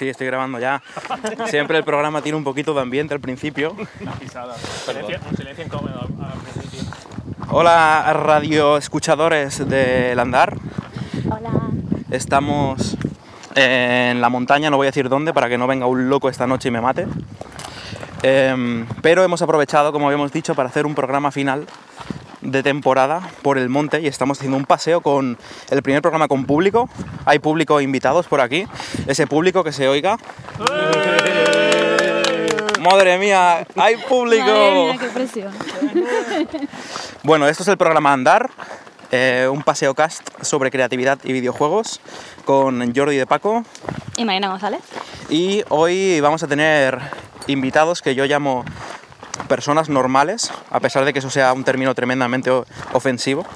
Sí, estoy grabando ya. Siempre el programa tiene un poquito de ambiente al principio. pisada. Silencio, un silencio incómodo al principio. Hola, radio escuchadores del andar. Hola. Estamos en la montaña, no voy a decir dónde para que no venga un loco esta noche y me mate. Em, pero hemos aprovechado, como habíamos dicho, para hacer un programa final de temporada por el monte y estamos haciendo un paseo con el primer programa con público. Hay público invitados por aquí. Ese público que se oiga. Madre mía, hay público. Madre mía, qué presión. Bueno, esto es el programa Andar, eh, un paseo cast sobre creatividad y videojuegos con Jordi de Paco. ¿Y Marina González? Y hoy vamos a tener invitados que yo llamo personas normales, a pesar de que eso sea un término tremendamente ofensivo,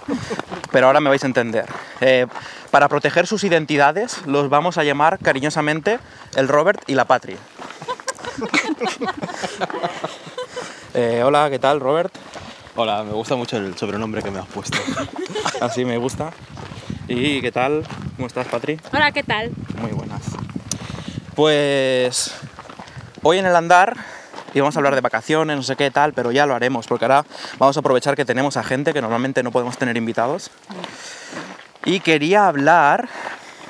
pero ahora me vais a entender. Eh, para proteger sus identidades los vamos a llamar cariñosamente el Robert y la Patri. Eh, hola, ¿qué tal Robert? Hola, me gusta mucho el sobrenombre que me has puesto. Así me gusta. ¿Y qué tal? ¿Cómo estás, Patri? Hola, ¿qué tal? Muy buenas. Pues hoy en el andar íbamos a hablar de vacaciones, no sé qué tal, pero ya lo haremos, porque ahora vamos a aprovechar que tenemos a gente que normalmente no podemos tener invitados. Y quería hablar,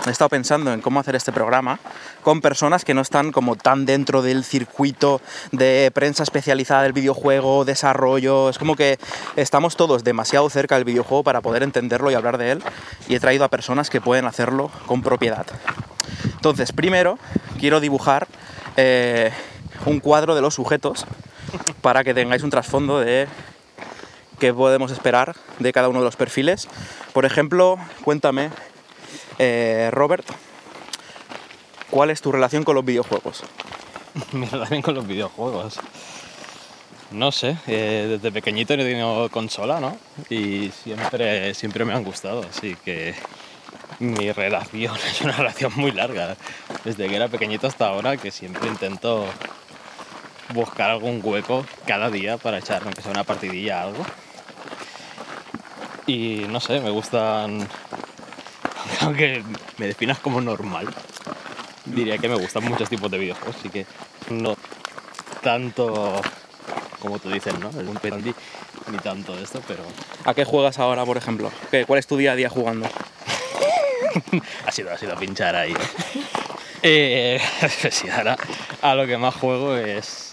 he estado pensando en cómo hacer este programa con personas que no están como tan dentro del circuito de prensa especializada del videojuego, desarrollo, es como que estamos todos demasiado cerca del videojuego para poder entenderlo y hablar de él, y he traído a personas que pueden hacerlo con propiedad. Entonces, primero quiero dibujar eh, un cuadro de los sujetos para que tengáis un trasfondo de qué podemos esperar de cada uno de los perfiles. Por ejemplo, cuéntame, eh, Robert, ¿cuál es tu relación con los videojuegos? Mi relación con los videojuegos. No sé, eh, desde pequeñito he tenido consola, ¿no? Y siempre, siempre me han gustado, así que mi relación es una relación muy larga. Desde que era pequeñito hasta ahora, que siempre intento buscar algún hueco cada día para echar, aunque sea una partidilla algo. Y no sé, me gustan. Aunque me definas como normal, diría que me gustan muchos tipos de videojuegos, así que no tanto como tú dices, ¿no? El indie, ni tanto de esto, pero ¿A qué juegas ahora, por ejemplo? ¿Qué- ¿Cuál es tu día a día jugando? ha sido, ha sido pinchar ahí. eh, sí, ahora a lo que más juego es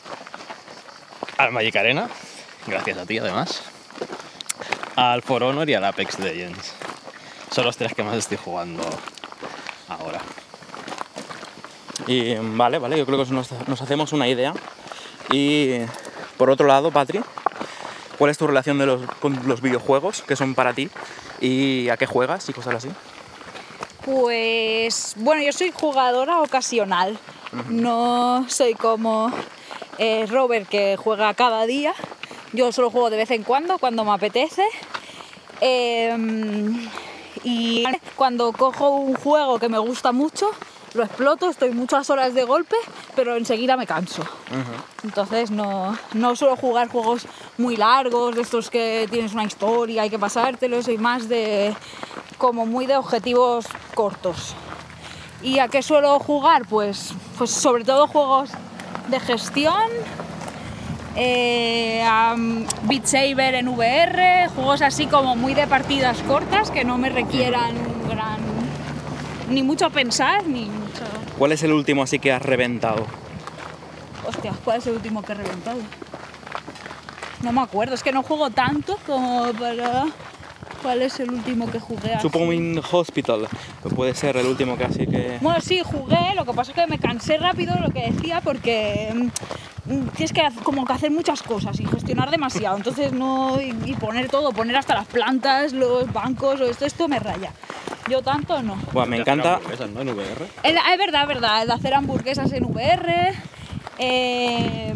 al Magic Arena, gracias a ti además, al For Honor y al Apex Legends. Son los tres que más estoy jugando ahora. Y vale, vale, yo creo que nos, nos hacemos una idea. Y por otro lado, Patri, ¿cuál es tu relación de los, con los videojuegos que son para ti? ¿Y a qué juegas y cosas así? Pues bueno, yo soy jugadora ocasional. No soy como eh, Robert que juega cada día. Yo solo juego de vez en cuando, cuando me apetece. Em, y cuando cojo un juego que me gusta mucho, lo exploto, estoy muchas horas de golpe, pero enseguida me canso. Entonces no, no suelo jugar juegos muy largos, de estos que tienes una historia, hay que pasártelo, soy más de como muy de objetivos cortos. ¿Y a qué suelo jugar? Pues, pues sobre todo juegos de gestión, eh, mm, Beat Saber en VR, juegos así como muy de partidas cortas que no me requieran gran ni mucho pensar ni mucho. ¿Cuál es el último así que has reventado? Hostia, ¿cuál es el último que he reventado? No me acuerdo, es que no juego tanto como para. ¿Cuál es el último que jugué? así? Supongo in Hospital. Puede ser el último que así que. Bueno, sí, jugué, lo que pasa es que me cansé rápido lo que decía porque mm, mm, tienes que hacer- como que hacer muchas cosas y gestionar demasiado. Entonces no. Y, y poner todo, poner hasta las plantas, los bancos, o esto, esto me raya. Yo tanto no. Buah, me encanta. Hamburguesas, ¿no? En VR. El- Es verdad, es verdad, el de hacer hamburguesas en VR. eh,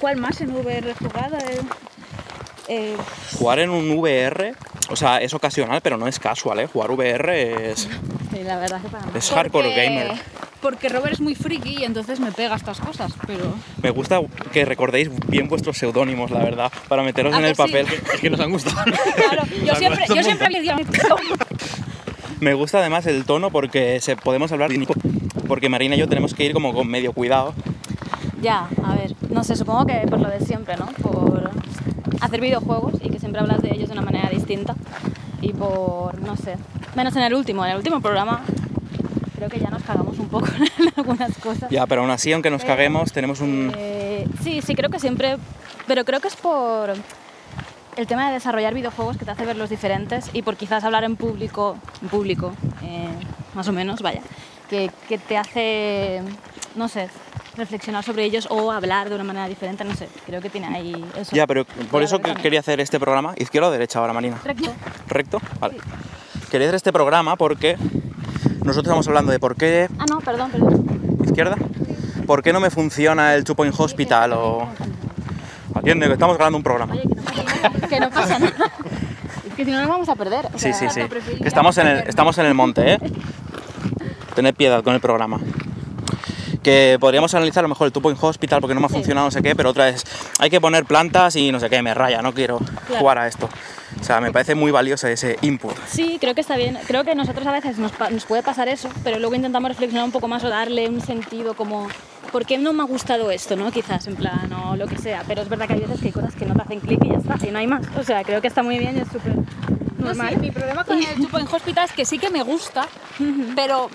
¿Cuál más en VR he jugado? Eh, eh, Jugar en un VR, o sea, es ocasional, pero no es casual, ¿eh? Jugar VR es, Sí, la verdad que para mí. es hardcore porque- gamer. Porque Robert es muy friki y entonces me pega estas cosas, pero. Me gusta que recordéis bien vuestros seudónimos, la verdad, para meteros ¿A en el sí? papel. Es que nos han gustado. Claro, yo siempre, yo siempre le digo. Me gusta además el tono porque se, podemos hablar porque Marina y yo tenemos que ir como con medio cuidado. Ya, a ver, no sé, supongo que por lo de siempre, ¿no? Por hacer videojuegos y que siempre hablas de ellos de una manera distinta. Y por, no sé, menos en el último, en el último programa creo que ya nos cagamos un poco en algunas cosas. Ya, pero aún así, aunque nos Pero, caguemos, tenemos un... Eh, sí, sí, creo que siempre, pero creo que es por el tema de desarrollar videojuegos que te hace verlos diferentes y por quizás hablar en público, en público, eh, más o menos, vaya, que, que te hace, no sé, reflexionar sobre ellos o hablar de una manera diferente, no sé, creo que tiene ahí eso. Ya, pero por eso que quería hacer este programa. ¿Izquierda o derecha ahora, Marina? Recto. ¿Recto? Vale. Quería hacer este programa porque nosotros estamos hablando de por qué... Ah, no, perdón, perdón. ¿Izquierda? ¿Por qué no me funciona el Two Point Hospital o... Atiende, que estamos grabando un programa. Oye, que no pasa nada. Que. Es si no nos vamos a perder. o Sí, sea, sí, sí. estamos en el, estamos en el monte, ¿eh? Tened piedad con el programa. Que podríamos analizar a lo mejor el Two Point Hospital porque no me ha funcionado no sé qué, pero otra es, hay que poner plantas y no sé qué, me raya, no quiero jugar a esto. O sea, me parece muy valioso ese input. Sí, creo que está bien. Creo que nosotros a veces nos, nos puede pasar eso, pero luego intentamos reflexionar un poco más o darle un sentido como, ¿por qué no me ha gustado esto? ¿no? Quizás, en plan, o lo que sea. Pero es verdad que hay veces que hay cosas que no te hacen clic y ya está, y no hay más. O sea, creo que está muy bien y es súper No, sí, mi problema con el Chupo en Hospital es que sí que me gusta, pero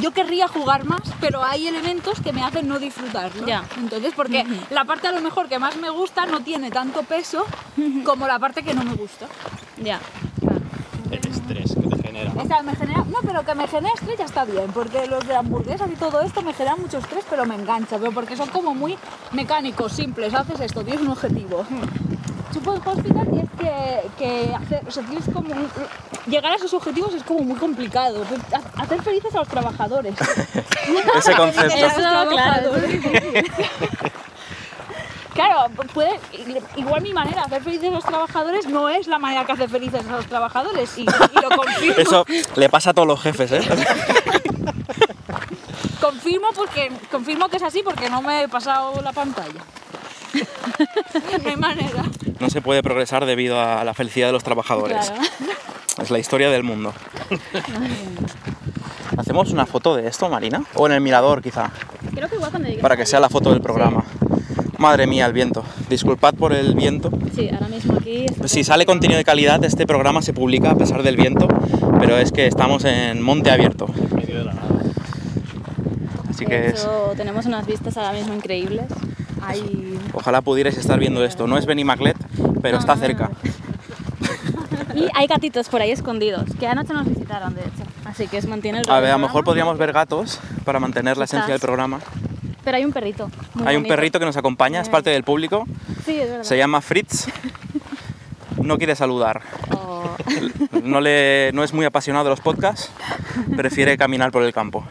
yo querría jugar más, pero hay elementos que me hacen no disfrutarlo. Ya. Entonces, porque la parte a lo mejor que más me gusta no tiene tanto peso como la parte que no me gusta. Ya, claro. El estrés que te genera. O sea, me genera, no, pero que me genera estrés ya está bien, porque los de hamburguesas y todo esto me generan mucho estrés, pero me engancha, pero porque son como muy mecánicos, simples, haces esto, tienes un objetivo. Chupo en hospital tienes que, que hacer, o sea, tienes como un- llegar a esos objetivos es como muy complicado, Ha- hacer felices a los trabajadores. Ese concepto. Eso, claro, puede, igual mi manera de hacer felices a los trabajadores no es la manera que hace felices a los trabajadores y, y lo confirmo. Eso le pasa a todos los jefes, ¿eh? Confirmo porque confirmo que es así porque no me he pasado la pantalla. No hay manera. No se puede progresar debido a la felicidad de los trabajadores. Claro. Es la historia del mundo. ¿Hacemos una foto de esto, Marina? O en el mirador, quizá, Creo que igual cuando para que sea la foto del programa. Madre mía, el viento. Disculpad por el viento. Sí, ahora mismo aquí... Si sale contenido de calidad, este programa se publica a pesar del viento, pero es que estamos en monte abierto. En medio de la nada. Así De que es- hecho, tenemos unas vistas ahora mismo increíbles. Ojalá pudierais estar viendo esto. No es Benimaclet, pero está cerca. Y hay gatitos por ahí escondidos, que anoche nos visitaron, de hecho. Así que es mantiene el A ver, a lo mejor podríamos ver gatos para mantener la esencia del programa. Pero hay un perrito. muy Hay un perrito que nos acompaña, es parte del público. Sí, es verdad. Se llama Fritz. No quiere saludar. Oh, No, le, no es muy apasionado de los podcasts. Prefiere caminar por el campo.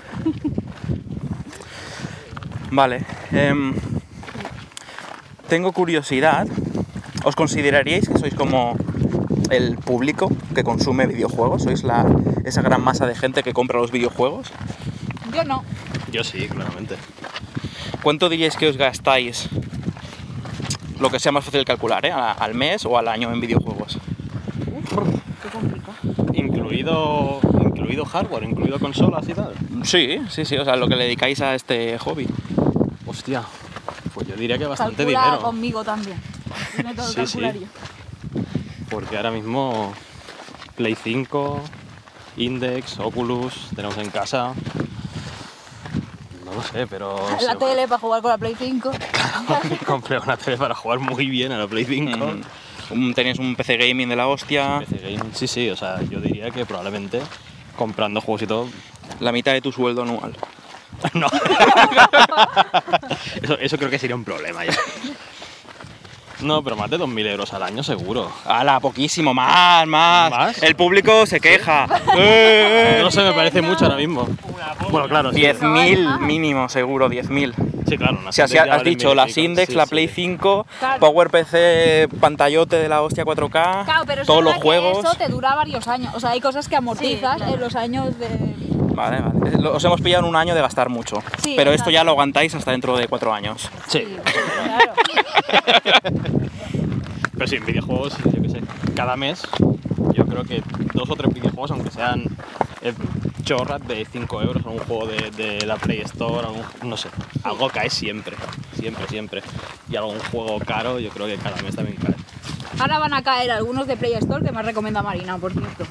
Vale. em, tengo curiosidad. ¿Os consideraríais que sois como el público que consume videojuegos? ¿Sois la, esa gran masa de gente que compra los videojuegos? Yo no. Yo sí, claramente. ¿Cuánto diríais que os gastáis? Lo que sea más fácil de calcular, ¿eh? ¿Al mes o al año en videojuegos? Qué complicado. Incluido, incluido hardware, incluido consolas y tal. Sí, sí, sí, o sea, lo que le dedicáis a este hobby. Hostia, pues yo diría que bastante Calcula dinero. conmigo también. Tiene todo Sí, sí. calculario. Porque ahora mismo Play 5, Index, Oculus, tenemos en casa. No lo sé, pero. La se- tele para jugar con la Play 5. Compré una tele para jugar muy bien a la Play 5. Mm, un- tenéis un PC gaming de la hostia, PC Gaming, sí, sí, o sea, yo diría que probablemente comprando juegos y todo, la mitad de tu sueldo anual. No. eso, eso creo que sería un problema ya. No, pero más de 2.000 euros al año seguro. ¡Hala, poquísimo! ¡Más, más! ¿Más? El público se queja. ¡Eh, eh! No sé, me parece mucho ahora mismo. Bueno, claro, sí. 10.000 mínimo, seguro, 10.000. Sí, claro. una O sea, has dicho las. Index, Sí, la sí. Play 5, Claro. PowerPC, pantallote de la hostia 4K, Claro, pero es todos los juegos. eso te dura varios años. O sea, hay cosas que amortizas en los años de. Vale, vale. Os hemos pillado en un año de gastar mucho. Sí, pero esto ya lo aguantáis hasta dentro de cuatro años. Sí. Claro. Pero sí, en videojuegos, yo qué sé, cada mes yo creo que dos o tres videojuegos, aunque sean eh, chorras de 5 euros, un juego de, de la Play Store, algún- no sé, algo cae siempre, siempre, siempre. Y algún juego caro, yo creo que cada mes también cae. Ahora van a caer algunos de Play Store que me recomienda Marina, por cierto.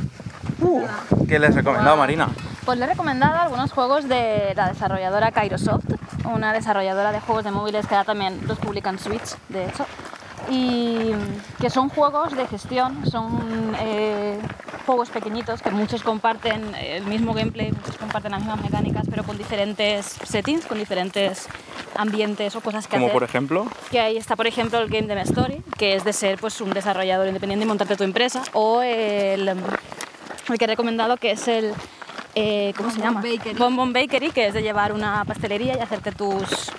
¿Qué les he recomendado, Marina? Pues le he recomendado algunos juegos de la desarrolladora Kairosoft, una desarrolladora de juegos de móviles que ahora también los publica en Switch, de hecho, y que son juegos de gestión, son eh, juegos pequeñitos que muchos comparten el mismo gameplay, muchos comparten las mismas mecánicas, pero con diferentes settings, con diferentes ambientes o cosas que Como hacer. por ejemplo, Que ahí está, por ejemplo, el Game Dem Story, que es de ser pues, un desarrollador independiente y montarte tu empresa, o el, el que he recomendado, que es el. Eh, ¿Cómo se llama? Bakery. Bonbon Bakery, que es de llevar una pastelería y hacerte tus,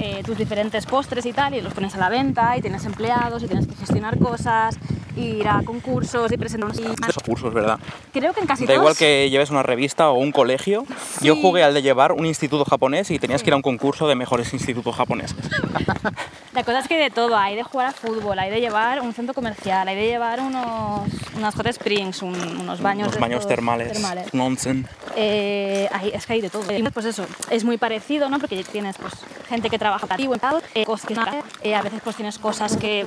eh, tus diferentes postres y tal, y los pones a la venta, y tienes empleados, y tienes que gestionar cosas, ir a concursos y presentar. y- esos cursos, ¿verdad? Creo que en casi Da igual todos. que lleves una revista o un colegio. Yo Sí. jugué al de llevar un instituto japonés y tenías que ir a un concurso de mejores institutos japoneses. La cosa es que de todo, hay de jugar a fútbol, hay de llevar un centro comercial, hay de llevar unos, unas hot springs, un- unos baños, de baños termales. termales. Nonsen. Eh, hay- es que hay de todo. Y, Pues eso, es muy parecido, ¿no? Porque tienes pues, gente que trabaja para ti, eh, cosas que eh, a veces pues tienes cosas que...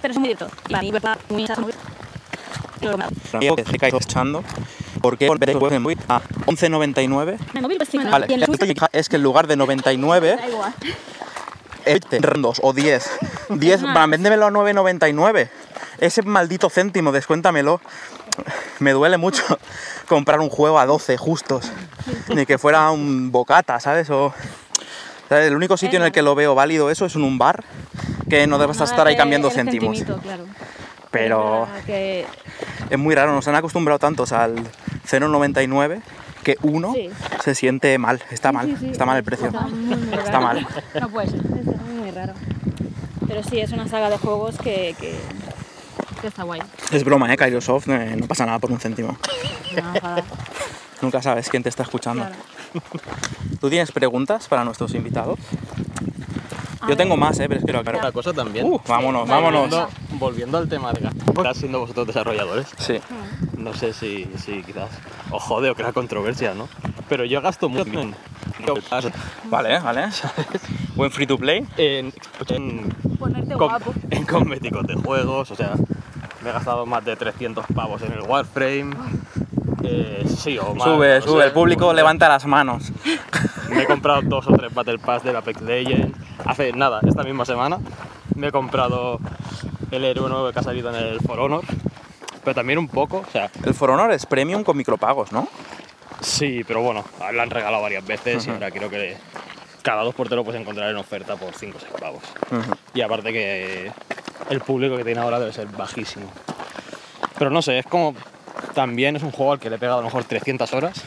Pero es muy. Y la libertad, muy... que se cae echando. ¿Por qué volver el en a 11.99? El móvil, pues, sí, Vale, y el switch, es que en lugar de 99, da igual. eh, 2 o 10. 10, más. va, véndemelo a 9.99. Ese maldito céntimo, descuéntamelo. Me duele mucho comprar un juego a 12 justos. Ni que fuera un bocata, ¿sabes? O, El único sitio en el que lo veo válido eso es en un bar, que no debes estar ahí el- cambiando céntimos. claro. Pero es verdad que es muy raro, nos han acostumbrado tantos al 0,99 que uno Sí. se siente mal, está mal, sí, sí, está mal el precio. está Está mal. No puede ser. Es muy raro. Pero sí, es una saga de juegos que, que, que está guay. Es broma, ¿eh? Kairosoft, eh, no pasa nada por un céntimo. No. Nunca sabes quién te está escuchando. Claro. ¿Tú tienes preguntas para nuestros invitados? A Yo tengo más, ¿eh? Pero es que lo aclaro. Otra cosa también. Uh, vámonos, vámonos. Volviendo, volviendo al tema de gastar siendo vosotros desarrolladores, Sí. no sé si, si quizás os jode o crea controversia, ¿no? Pero yo gasto mucho en, Vale, vale. Buen free to play. en, en, Ponerte com- guapo. en cosméticos de juegos, o sea, me he gastado más de 300 pavos en el Warframe. Eh, sí, o más. Sube, sube, el público levanta las manos. Me he comprado dos o tres Battle Pass del Apex Legends. Hace nada, esta misma semana me he comprado el héroe nuevo que ha salido en el For Honor. Pero también un poco, o sea, El For Honor es premium con micropagos, ¿no? sí, pero bueno, lo han regalado varias veces y ahora creo que cada dos por te lo puedes encontrar en oferta por 5 o 6 pavos. Y aparte que el público que tiene ahora debe ser bajísimo. Pero no sé, es como. También es un juego al que le he pegado a lo mejor 300 horas.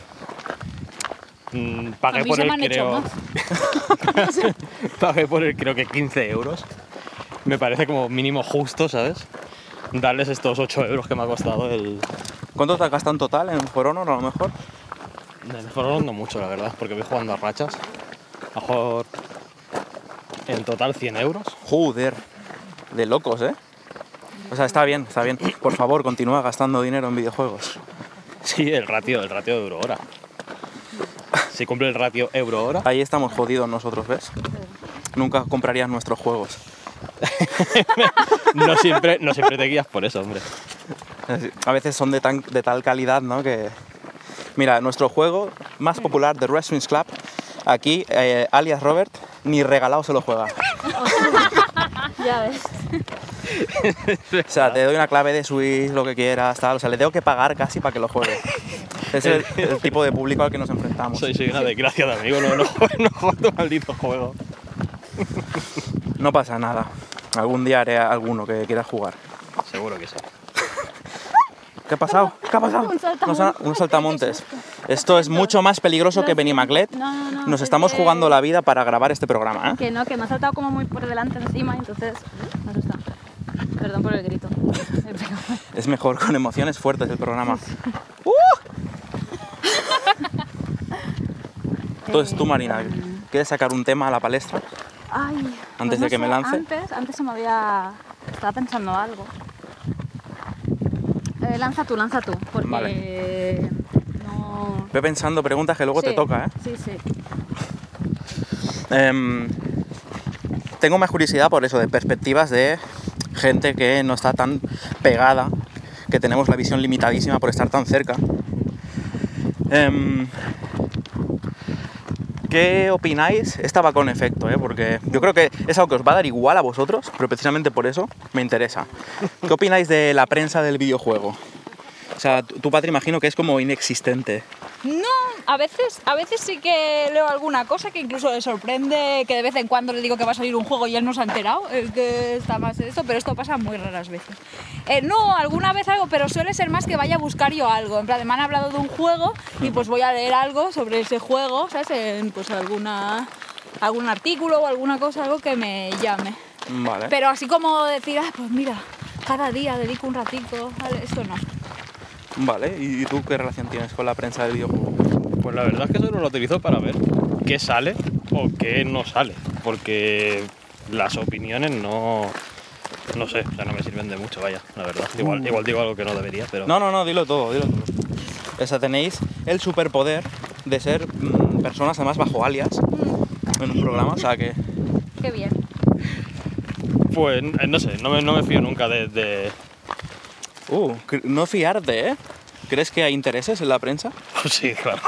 Mm, A pagué mí por se él, me han hecho creo. más. pagué por él, creo que 15 euros. Me parece como mínimo justo, ¿sabes? Darles estos 8 euros que me ha costado el. ¿Cuánto te has gastado en total en For Honor a lo mejor? El For Honor no mucho, la verdad, porque voy jugando a rachas. A lo mejor. En total 100 euros. Joder, de locos, ¿eh? O sea, está bien, está bien. Por favor, continúa gastando dinero en videojuegos. Sí, el ratio, el ratio de euro-hora. Si cumple el ratio euro-hora, Ahí estamos jodidos nosotros, ¿ves? Nunca comprarías nuestros juegos. no siempre, no siempre te guías por eso, hombre. A veces son de, tan, de tal calidad, ¿no? Que... Mira, nuestro juego más popular de Wrestling Club, aquí, eh, alias Robert, ni regalado se lo juega. Ya ves. O sea, te doy una clave de Switch, lo que quieras, tal. O sea, le tengo que pagar casi para que lo juegue. Es el, el tipo de público al que nos enfrentamos. Soy, soy una desgracia de amigo, no, no, no juego tu maldito juego. No pasa nada. Algún día haré alguno que quiera jugar. Seguro que sí. ¿Qué ha pasado? ¿Qué ha pasado? Un saltamontes. Unos saltamontes. Esto es mucho más peligroso que Benimaclet. No, no, no, Nos es estamos jugando la vida para grabar este programa. ¿eh? Que no, que me ha saltado como muy por delante encima, entonces. Perdón por el grito. Es mejor con emociones fuertes el programa. Entonces tú, Marina, ¿quieres sacar un tema a la palestra? Ay, pues Antes no de que me lance. Antes, antes se me había... Estaba pensando algo. Eh, lanza tú, lanza tú, porque... Vale. No... Ve pensando preguntas que luego te toca, ¿eh? Sí, sí. Em, tengo más curiosidad por eso, de perspectivas de gente que no está tan pegada, que tenemos la visión limitadísima por estar tan cerca. Em, ¿Qué opináis? Esta va con efecto, ¿eh? porque yo creo que es algo que os va a dar igual a vosotros, pero precisamente por eso me interesa. ¿Qué opináis de la prensa del videojuego? O sea, tú, Patri, imagino que es como inexistente. No, a veces, a veces sí que leo alguna cosa que incluso le sorprende que de vez en cuando le digo que va a salir un juego y él no se ha enterado, el que está más en esto, pero esto pasa muy raras veces. Eh, no, alguna vez algo, pero suele ser más que vaya a buscar yo algo. En plan, me han hablado de un juego y pues voy a leer algo sobre ese juego, ¿sabes? En, pues alguna, algún artículo o alguna cosa, algo que me llame. Vale. Pero así como decir, ah, pues mira, cada día dedico un ratico, ¿vale? esto no. Vale, ¿y tú qué relación tienes con la prensa del videojuego? Pues la verdad es que solo lo utilizo para ver qué sale o qué no sale. Porque las opiniones no. No sé, o sea, no me sirven de mucho, vaya, la verdad. Igual, igual digo algo que no debería, pero. No, no, no, dilo todo, dilo todo. O sea, tenéis el superpoder de ser mm, personas además bajo alias en un programa, o sea que... Qué bien. Pues eh, no sé, no me, no me fío nunca de, de- Uh, no fiarte, ¿eh? ¿Crees que hay intereses en la prensa? Sí, claro.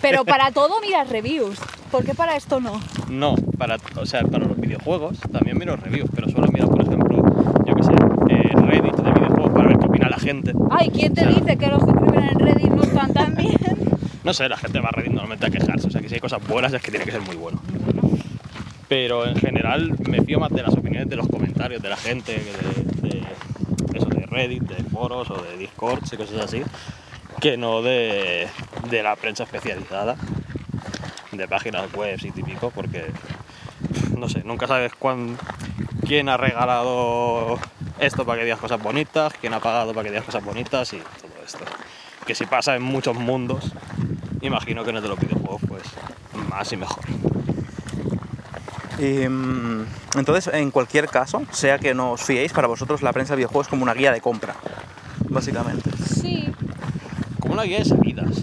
Pero para todo miras reviews. ¿Por qué para esto no? No, para, o sea, para los videojuegos también miro reviews, pero solo miro, por ejemplo, yo qué sé, eh, Reddit de videojuegos para ver qué opina la gente. Ay, ¿quién te O sea, dice que los que escriben en Reddit no están tan bien? No sé, la gente va a Reddit normalmente a quejarse, o sea que si hay cosas buenas es que tiene que ser muy bueno. Pero en general me fío más de las opiniones de los comentarios de la gente, que de, de eso, de Reddit, de foros o de Discord y cosas así, que no de, de la prensa especializada, de páginas web y típico, porque no sé, nunca sabes cuán, quién ha regalado esto para que digas cosas bonitas, quién ha pagado para que digas cosas bonitas y todo esto. Que si pasa en muchos mundos, imagino que en el de los videojuegos, pues más y mejor. Y, mm, entonces, en cualquier caso, sea que no os fiéis, para vosotros la prensa de videojuegos es como una guía de compra, básicamente. Sí, una guía de salidas.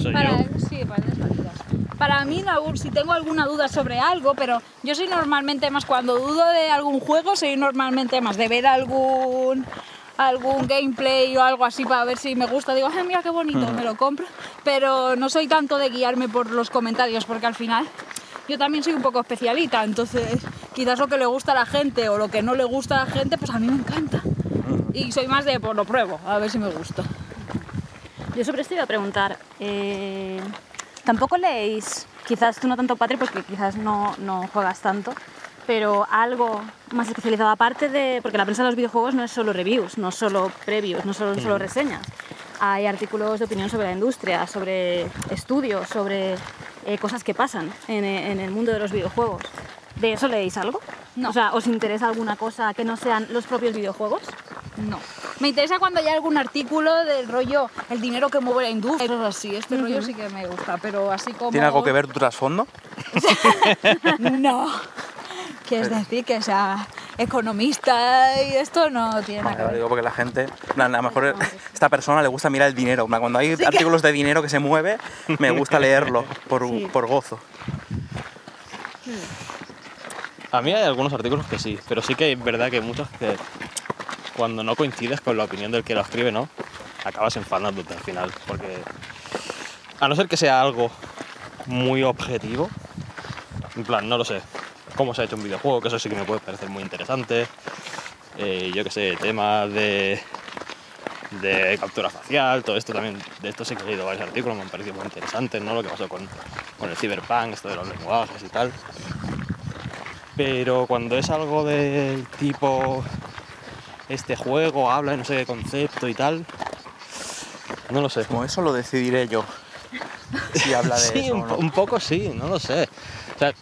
Soy para, yo. sí, para las salidas. Para mí, si tengo alguna duda sobre algo, pero yo soy normalmente más, cuando dudo de algún juego, soy normalmente más de ver algún algún gameplay o algo así para ver si me gusta. Digo, ay, mira qué bonito, me lo compro. Pero no soy tanto de guiarme por los comentarios, porque al final yo también soy un poco especialita, entonces quizás lo que le gusta a la gente o lo que no le gusta a la gente, pues a mí me encanta. Y soy más de, pues lo pruebo, a ver si me gusta. Yo sobre esto iba a preguntar, eh, tampoco leéis, quizás tú no tanto Patri porque quizás no, no juegas tanto, pero algo más especializado aparte de, porque la prensa de los videojuegos no es solo reviews, no solo previews, no solo, solo reseñas. Hay artículos de opinión sobre la industria, sobre estudios, sobre eh, cosas que pasan en, en el mundo de los videojuegos. ¿De eso leéis algo? No. O sea, ¿os interesa alguna cosa que no sean los propios videojuegos? No. Me interesa cuando hay algún artículo del rollo el dinero que mueve la industria, cosas así. Este rollo sí que me gusta, pero así como. ¿Tiene algo que ver tu trasfondo? No. Quieres decir que sea economista y esto no tiene nada que ver. digo porque la gente, a lo mejor esta persona le gusta mirar el dinero. Cuando hay artículos de dinero que se mueve, me gusta leerlo por, por gozo. A mí hay algunos artículos que sí, pero sí que es verdad que hay muchos que cuando no coincides con la opinión del que lo escribe, ¿no? Acabas enfadándote al final, porque a no ser que sea algo muy objetivo, en plan, no lo sé, cómo se ha hecho un videojuego, que eso sí que me puede parecer muy interesante, eh, yo que sé, temas de de captura facial, todo esto también, de esto sí que he leído varios artículos, me han parecido muy interesantes, ¿no? Lo que pasó con, con el cyberpunk, esto de los lenguajes y tal. Pero cuando es algo del tipo, este juego habla de no sé qué concepto y tal, no lo sé. Como eso lo decidiré yo. Si habla de sí, eso un, o po- no. un poco sí, no lo sé. O sea,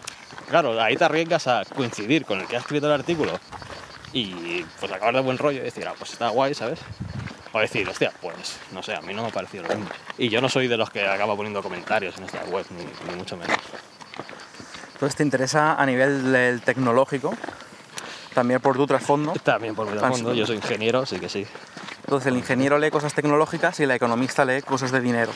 claro, ahí te arriesgas a coincidir con el que ha escrito el artículo y pues acabar de buen rollo y decir, ah, pues está guay, ¿sabes? O decir, hostia, pues no sé, a mí no me ha parecido lo mismo. Y yo no soy de los que acaba poniendo comentarios en esta web, ni, ni mucho menos. Entonces te interesa a nivel tecnológico, también por tu trasfondo. También por mi fondo, sí. yo soy ingeniero, así que sí. Entonces el ingeniero lee cosas tecnológicas y el economista lee cosas de dinero.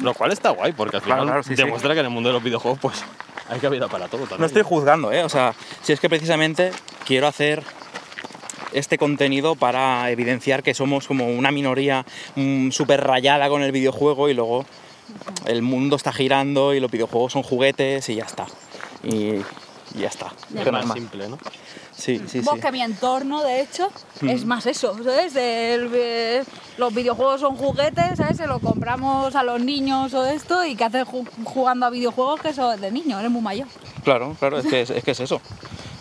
Lo cual está guay, porque al Claro, final claro, sí, sí. demuestra que en el mundo de los videojuegos, pues hay cabida para todo también. No estoy juzgando, ¿eh? O sea, si es que precisamente quiero hacer este contenido para evidenciar que somos como una minoría mm, súper rayada con el videojuego y luego el mundo está girando y los videojuegos son juguetes y ya está. Y, y ya está. Ya. Es más. simple, ¿no? Sí, sí, Vos sí. que mi entorno, de hecho, Mm. es más eso, ¿sabes? El, eh, los videojuegos son juguetes, ¿sabes? Se lo compramos a los niños o esto y que haces ju- jugando a videojuegos que eso es de niño, eres muy mayor. Claro, claro, es que es, es que es eso.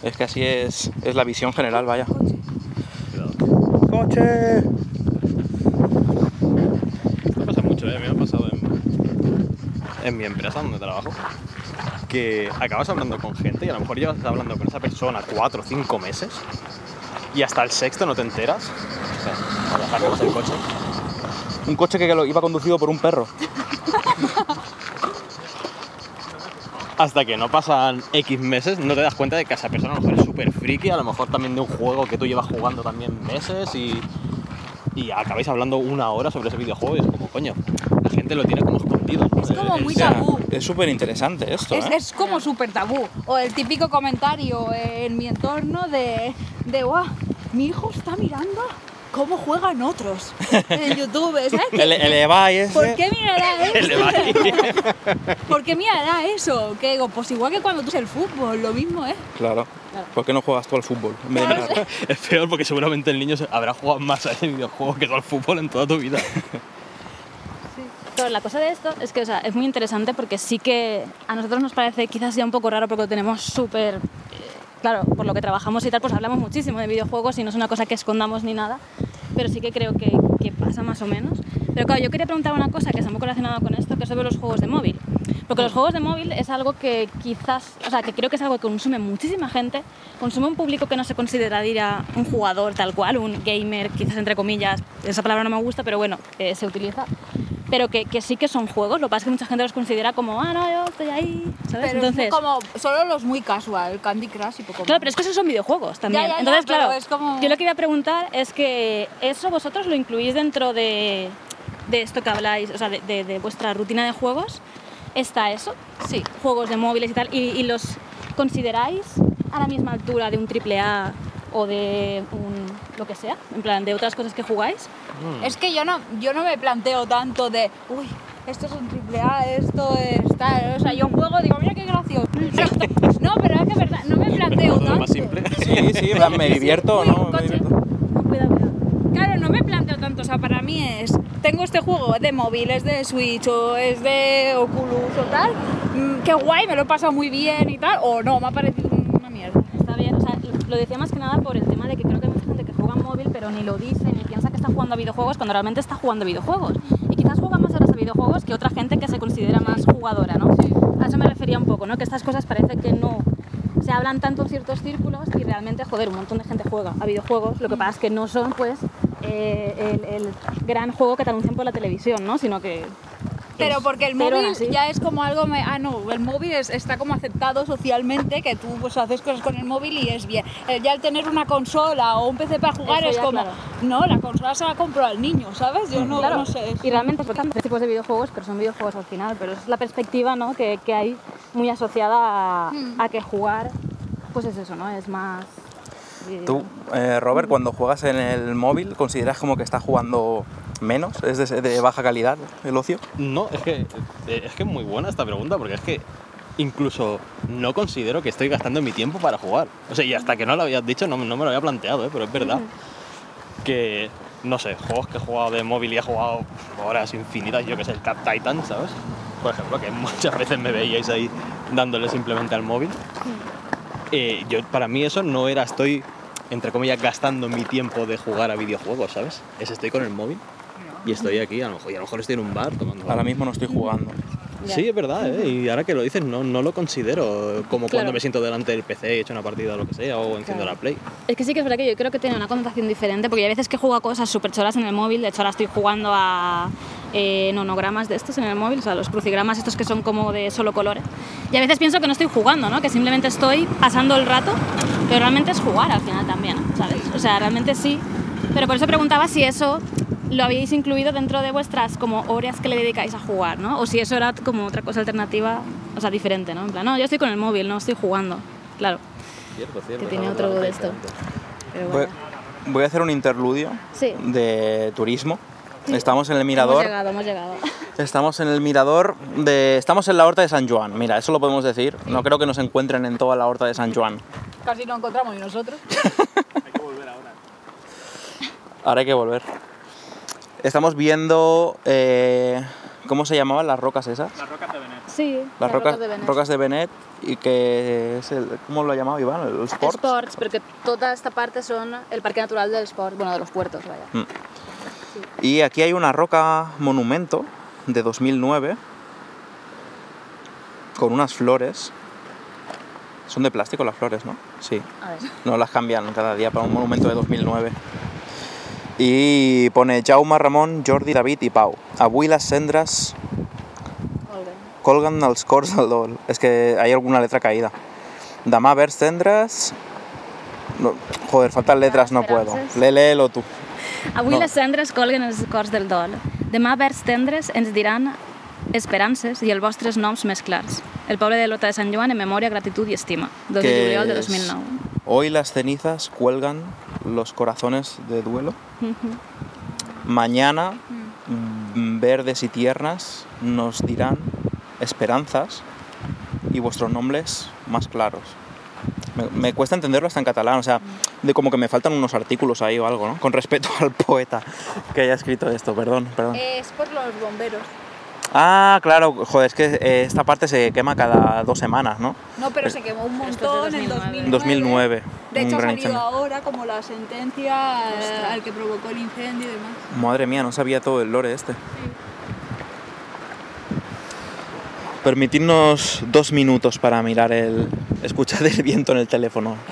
Es que así es, es la visión general, vaya. Cuidado. ¡Coche! Esto pasa mucho, ¿eh? A mí me ha pasado en, en mi empresa donde trabajo. Que acabas hablando con gente y a lo mejor llevas hablando con esa persona cuatro o cinco meses y hasta el sexto no te enteras. El coche. Un coche que lo iba conducido por un perro. Hasta que no pasan X meses, no te das cuenta de que esa persona a lo mejor es súper friki, a lo mejor también de un juego que tú llevas jugando también meses y, y acabáis hablando una hora sobre ese videojuego y es como, coño, gente lo tiene como escondido. Es como Eh, muy tabú. es súper interesante esto, Es, ¿eh? es como súper tabú. O el típico comentario en mi entorno de, de guau, mi hijo está mirando cómo juegan otros en YouTube. ¿Sabes? El, el Evai ese. ¿Por qué mirará El eso? Levi. ¿Por qué mirará eso? Que digo, pues igual que cuando tú es el fútbol, lo mismo, ¿eh? Claro. ¿Por qué no juegas tú al fútbol? Claro? Es peor porque seguramente el niño habrá jugado más a ese videojuego que tú al fútbol en toda tu vida. La cosa de esto es que o sea, es muy interesante porque sí que a nosotros nos parece quizás ya un poco raro porque lo tenemos súper... eh, Claro, por lo que trabajamos y tal, pues hablamos muchísimo de videojuegos y no es una cosa que escondamos ni nada, pero sí que creo que, que pasa más o menos. Pero claro, yo quería preguntar una cosa que está muy relacionada con esto, que es sobre los juegos de móvil. Porque los juegos de móvil es algo que quizás, o sea, que creo que es algo que consume muchísima gente, consume un público que no se consideraría un jugador tal cual, un gamer, quizás entre comillas, esa palabra no me gusta, pero bueno, eh, se utiliza pero que, que sí que son juegos. Lo que pasa es que mucha gente los considera como, ah, no, yo estoy ahí, ¿sabes? Pero Entonces, es como solo los muy casual, Candy Crush y poco claro, más. pero es que esos son videojuegos también. Ya, ya, ya, Entonces, claro, es como- yo lo que iba a preguntar es que eso vosotros lo incluís dentro de, de esto que habláis, o sea, de, de- de vuestra rutina de juegos. ¿Está eso? Sí. Juegos de móviles y tal. ¿Y, y los consideráis a la misma altura de un AAA o de un lo que sea? En plan, de otras cosas que jugáis. Es que yo no, yo no me planteo tanto de, uy, esto es un triple A, esto es tal. O sea, yo juego, digo, mira qué gracioso. No, pero es que verdad, no me planteo tanto. más simple. Sí, sí, me divierto Uy, no, me coche. divierto. Cuidado, cuidado. Claro, no me planteo tanto, o sea, para mí es, tengo este juego de móvil, es de Switch o es de Oculus o tal, mm, qué guay, me lo he pasado muy bien y tal, o no, me ha parecido una mierda. Está bien, o sea, lo decía más que nada por el tema de que creo que hay mucha gente que juega en móvil, pero ni lo dice, ni piensa que está jugando a videojuegos cuando realmente está jugando a videojuegos. Y quizás juega más horas a videojuegos que otra gente que se considera más jugadora, ¿no? A eso me refería un poco, ¿no? Que estas cosas parece que no se hablan tanto en ciertos círculos y realmente, joder, un montón de gente juega a videojuegos. Lo que pasa es que no son, pues, eh, el, el gran juego que te anuncian por la televisión, ¿no? Sino que Pero porque el móvil así. ya es como algo, me- ah no, el móvil es- está como aceptado socialmente, que tú pues haces cosas con el móvil y es bien. El ya el tener una consola o un PC para jugar Eso es como, claro. no, la consola se la compró al niño, ¿sabes? Yo no, Claro, no sé. Y realmente, porque hay tipos de videojuegos, pero son videojuegos al final. Pero es la perspectiva ¿no? que, que hay muy asociada a, Hmm. a que jugar, pues es eso, ¿no? Es más. eh, Tú, eh, Robert, cuando juegas en el móvil, ¿consideras como que estás jugando menos? ¿Es de, de baja calidad el ocio? No, es que, eh, es que es muy buena esta pregunta porque es que incluso no considero que estoy gastando mi tiempo para jugar. O sea, y hasta que no lo habías dicho no, no me lo había planteado, ¿eh? pero es verdad. Que no sé, juegos que he jugado de móvil y he jugado horas infinitas, yo que sé, el Cat Titan, ¿sabes? Por ejemplo, que muchas veces me veíais ahí dándole simplemente al móvil. Eh, yo, para mí eso no era, estoy, entre comillas, gastando mi tiempo de jugar a videojuegos, ¿sabes? Es estoy con el móvil y estoy aquí, a lo mejor, y a lo mejor estoy en un bar tomando Ahora mismo no estoy jugando. Ya. Sí, es verdad, ¿eh? y ahora que lo dices, no, no lo considero como Claro. cuando me siento delante del PC y he hecho una partida o lo que sea, o enciendo Claro. la Play. Es que sí que es verdad que yo creo que tiene una connotación diferente, porque hay veces que juego a cosas súper choras en el móvil, de hecho ahora estoy jugando a eh, nonogramas de estos en el móvil, o sea, los crucigramas estos que son como de solo colores, y a veces pienso que no estoy jugando, ¿no? que simplemente estoy pasando el rato, pero realmente es jugar al final también, ¿sabes? O sea, realmente sí, pero por eso preguntaba si eso lo habéis incluido dentro de vuestras como horas que le dedicáis a jugar, ¿no? O si eso era como otra cosa alternativa, o sea, diferente, ¿no? En plan, no, yo estoy con el móvil, no estoy jugando, claro, Cierto, cierto. que tiene otro de esto. Pero Voy, bueno. voy a hacer un interludio Sí. de turismo. Estamos en el mirador. Hemos llegado, hemos llegado. Estamos en el mirador de. Estamos en la horta de San Juan. Mira, eso lo podemos decir. No creo que nos encuentren en toda la horta de San Juan. Casi no encontramos y nosotros. Ahora hay que volver. Estamos viendo. eh, ¿Cómo se llamaban las rocas esas? Las rocas de Venecia. Sí, Las rocas, de Benet. rocas de Benet. Y que es el. ¿Cómo lo llamaba Iván? ¿El Sport? Sports, porque toda esta parte son el parque natural del sport, bueno, de los puertos, vaya. Y aquí hay una roca monumento de 2009 con unas flores. Son de plástico las flores, ¿no? Sí. A ver. No las cambian cada día para un monumento de 2009. Y pone Jaume, Ramon, Jordi, David i Pau. Avui les cendres colguen dels cors del dol. Es que hay alguna letra caída. Demà vers cendres... No, joder, faltan letras, no puedo. Lé, léelo tú. Avui No. les cendres colguen els cors del dol. Demà vers tendres ens diran esperances i els vostres noms més clars. El poble de l'Horta de Sant Joan en memòria, gratitud i estima. 2 de juliol de es, 2009. Hoy las cenizas cuelgan los corazones de duelo. Mañana, mm, verdes y tiernas, nos dirán esperanzas y vuestros nombres más claros. Me, me cuesta entenderlo hasta en catalán, o sea, de como que me faltan unos artículos ahí o algo, ¿no? Con respecto al poeta que haya escrito esto, perdón, perdón. Es por los bomberos. Ah, claro, joder, es que eh, esta parte se quema cada dos semanas, ¿no? No, pero se quemó un es de montón en 2009. 2009. 2009, De hecho, ha salido ahora como la sentencia eh, al que provocó el incendio y demás. Madre mía, no sabía todo el lore este. Permitidnos dos minutos para mirar el. escuchar el viento en el teléfono.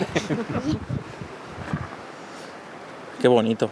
Qué bonito.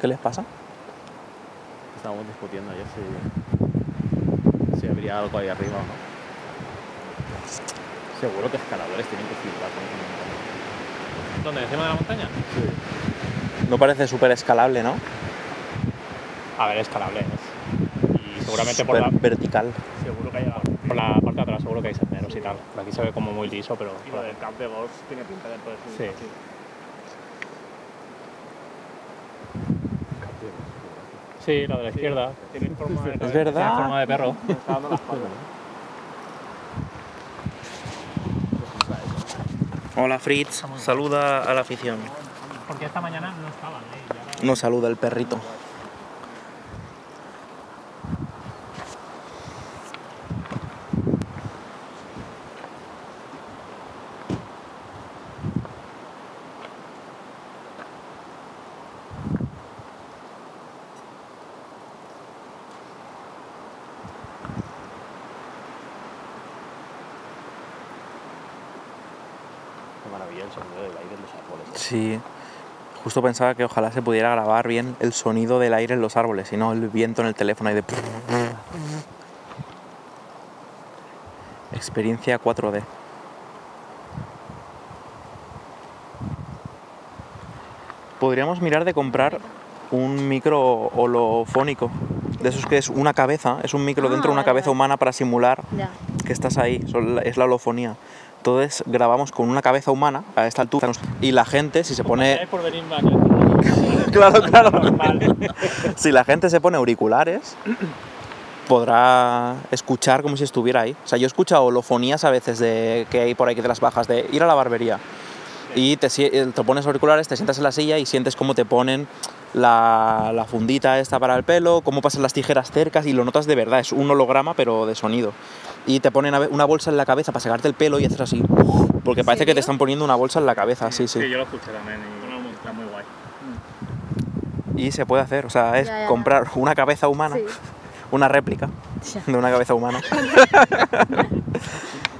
¿Qué les pasa? Estábamos discutiendo ayer si, si habría algo ahí arriba o no. Seguro que escaladores tienen que flipar con. ¿Dónde? ¿Encima de la montaña? No parece súper escalable, ¿no? A ver, escalable es. Y seguramente por la, vertical. seguro que hay, por la parte de atrás seguro que hay senderos y tal. Por aquí se ve como muy liso, pero... Y lo del camp de golf tiene pinta de poder subir Sí. Sí, la de la izquierda. Tiene forma de, Es verdad. Tiene forma de perro. Está dando. Hola Fritz, saluda a la afición. Porque esta mañana no estaban, ¿eh? Nos saluda el perrito. Qué maravilla el sonido del aire en Sí. Justo pensaba que ojalá se pudiera grabar bien el sonido del aire en los árboles y no el viento en el teléfono y de... Experiencia 4D. Podríamos mirar de comprar un micro holofónico. De esos que es una cabeza, es un micro Ah, dentro de una cabeza humana para simular que estás ahí, es la holofonía. Entonces grabamos con una cabeza humana a esta altura y la gente, si se pone... Por que claro, claro. Si la gente se pone auriculares, podrá escuchar como si estuviera ahí. O sea, yo he escuchado holofonías a veces de que hay por ahí que te las bajas, de ir a la barbería. Y te, eh, te pones auriculares, te sientas en la silla y sientes cómo te ponen la, la fundita esta para el pelo, cómo pasan las tijeras cercas y lo notas de verdad, es un holograma pero de sonido. Y te ponen una bolsa en la cabeza para sacarte el pelo y haces así. Porque parece que te están poniendo una bolsa en la cabeza, sí, sí. Sí, yo lo escuché también y está muy guay. Y se puede hacer, o sea, es Ya, ya, ya. comprar una cabeza humana, Sí. una réplica Ya. de una cabeza humana.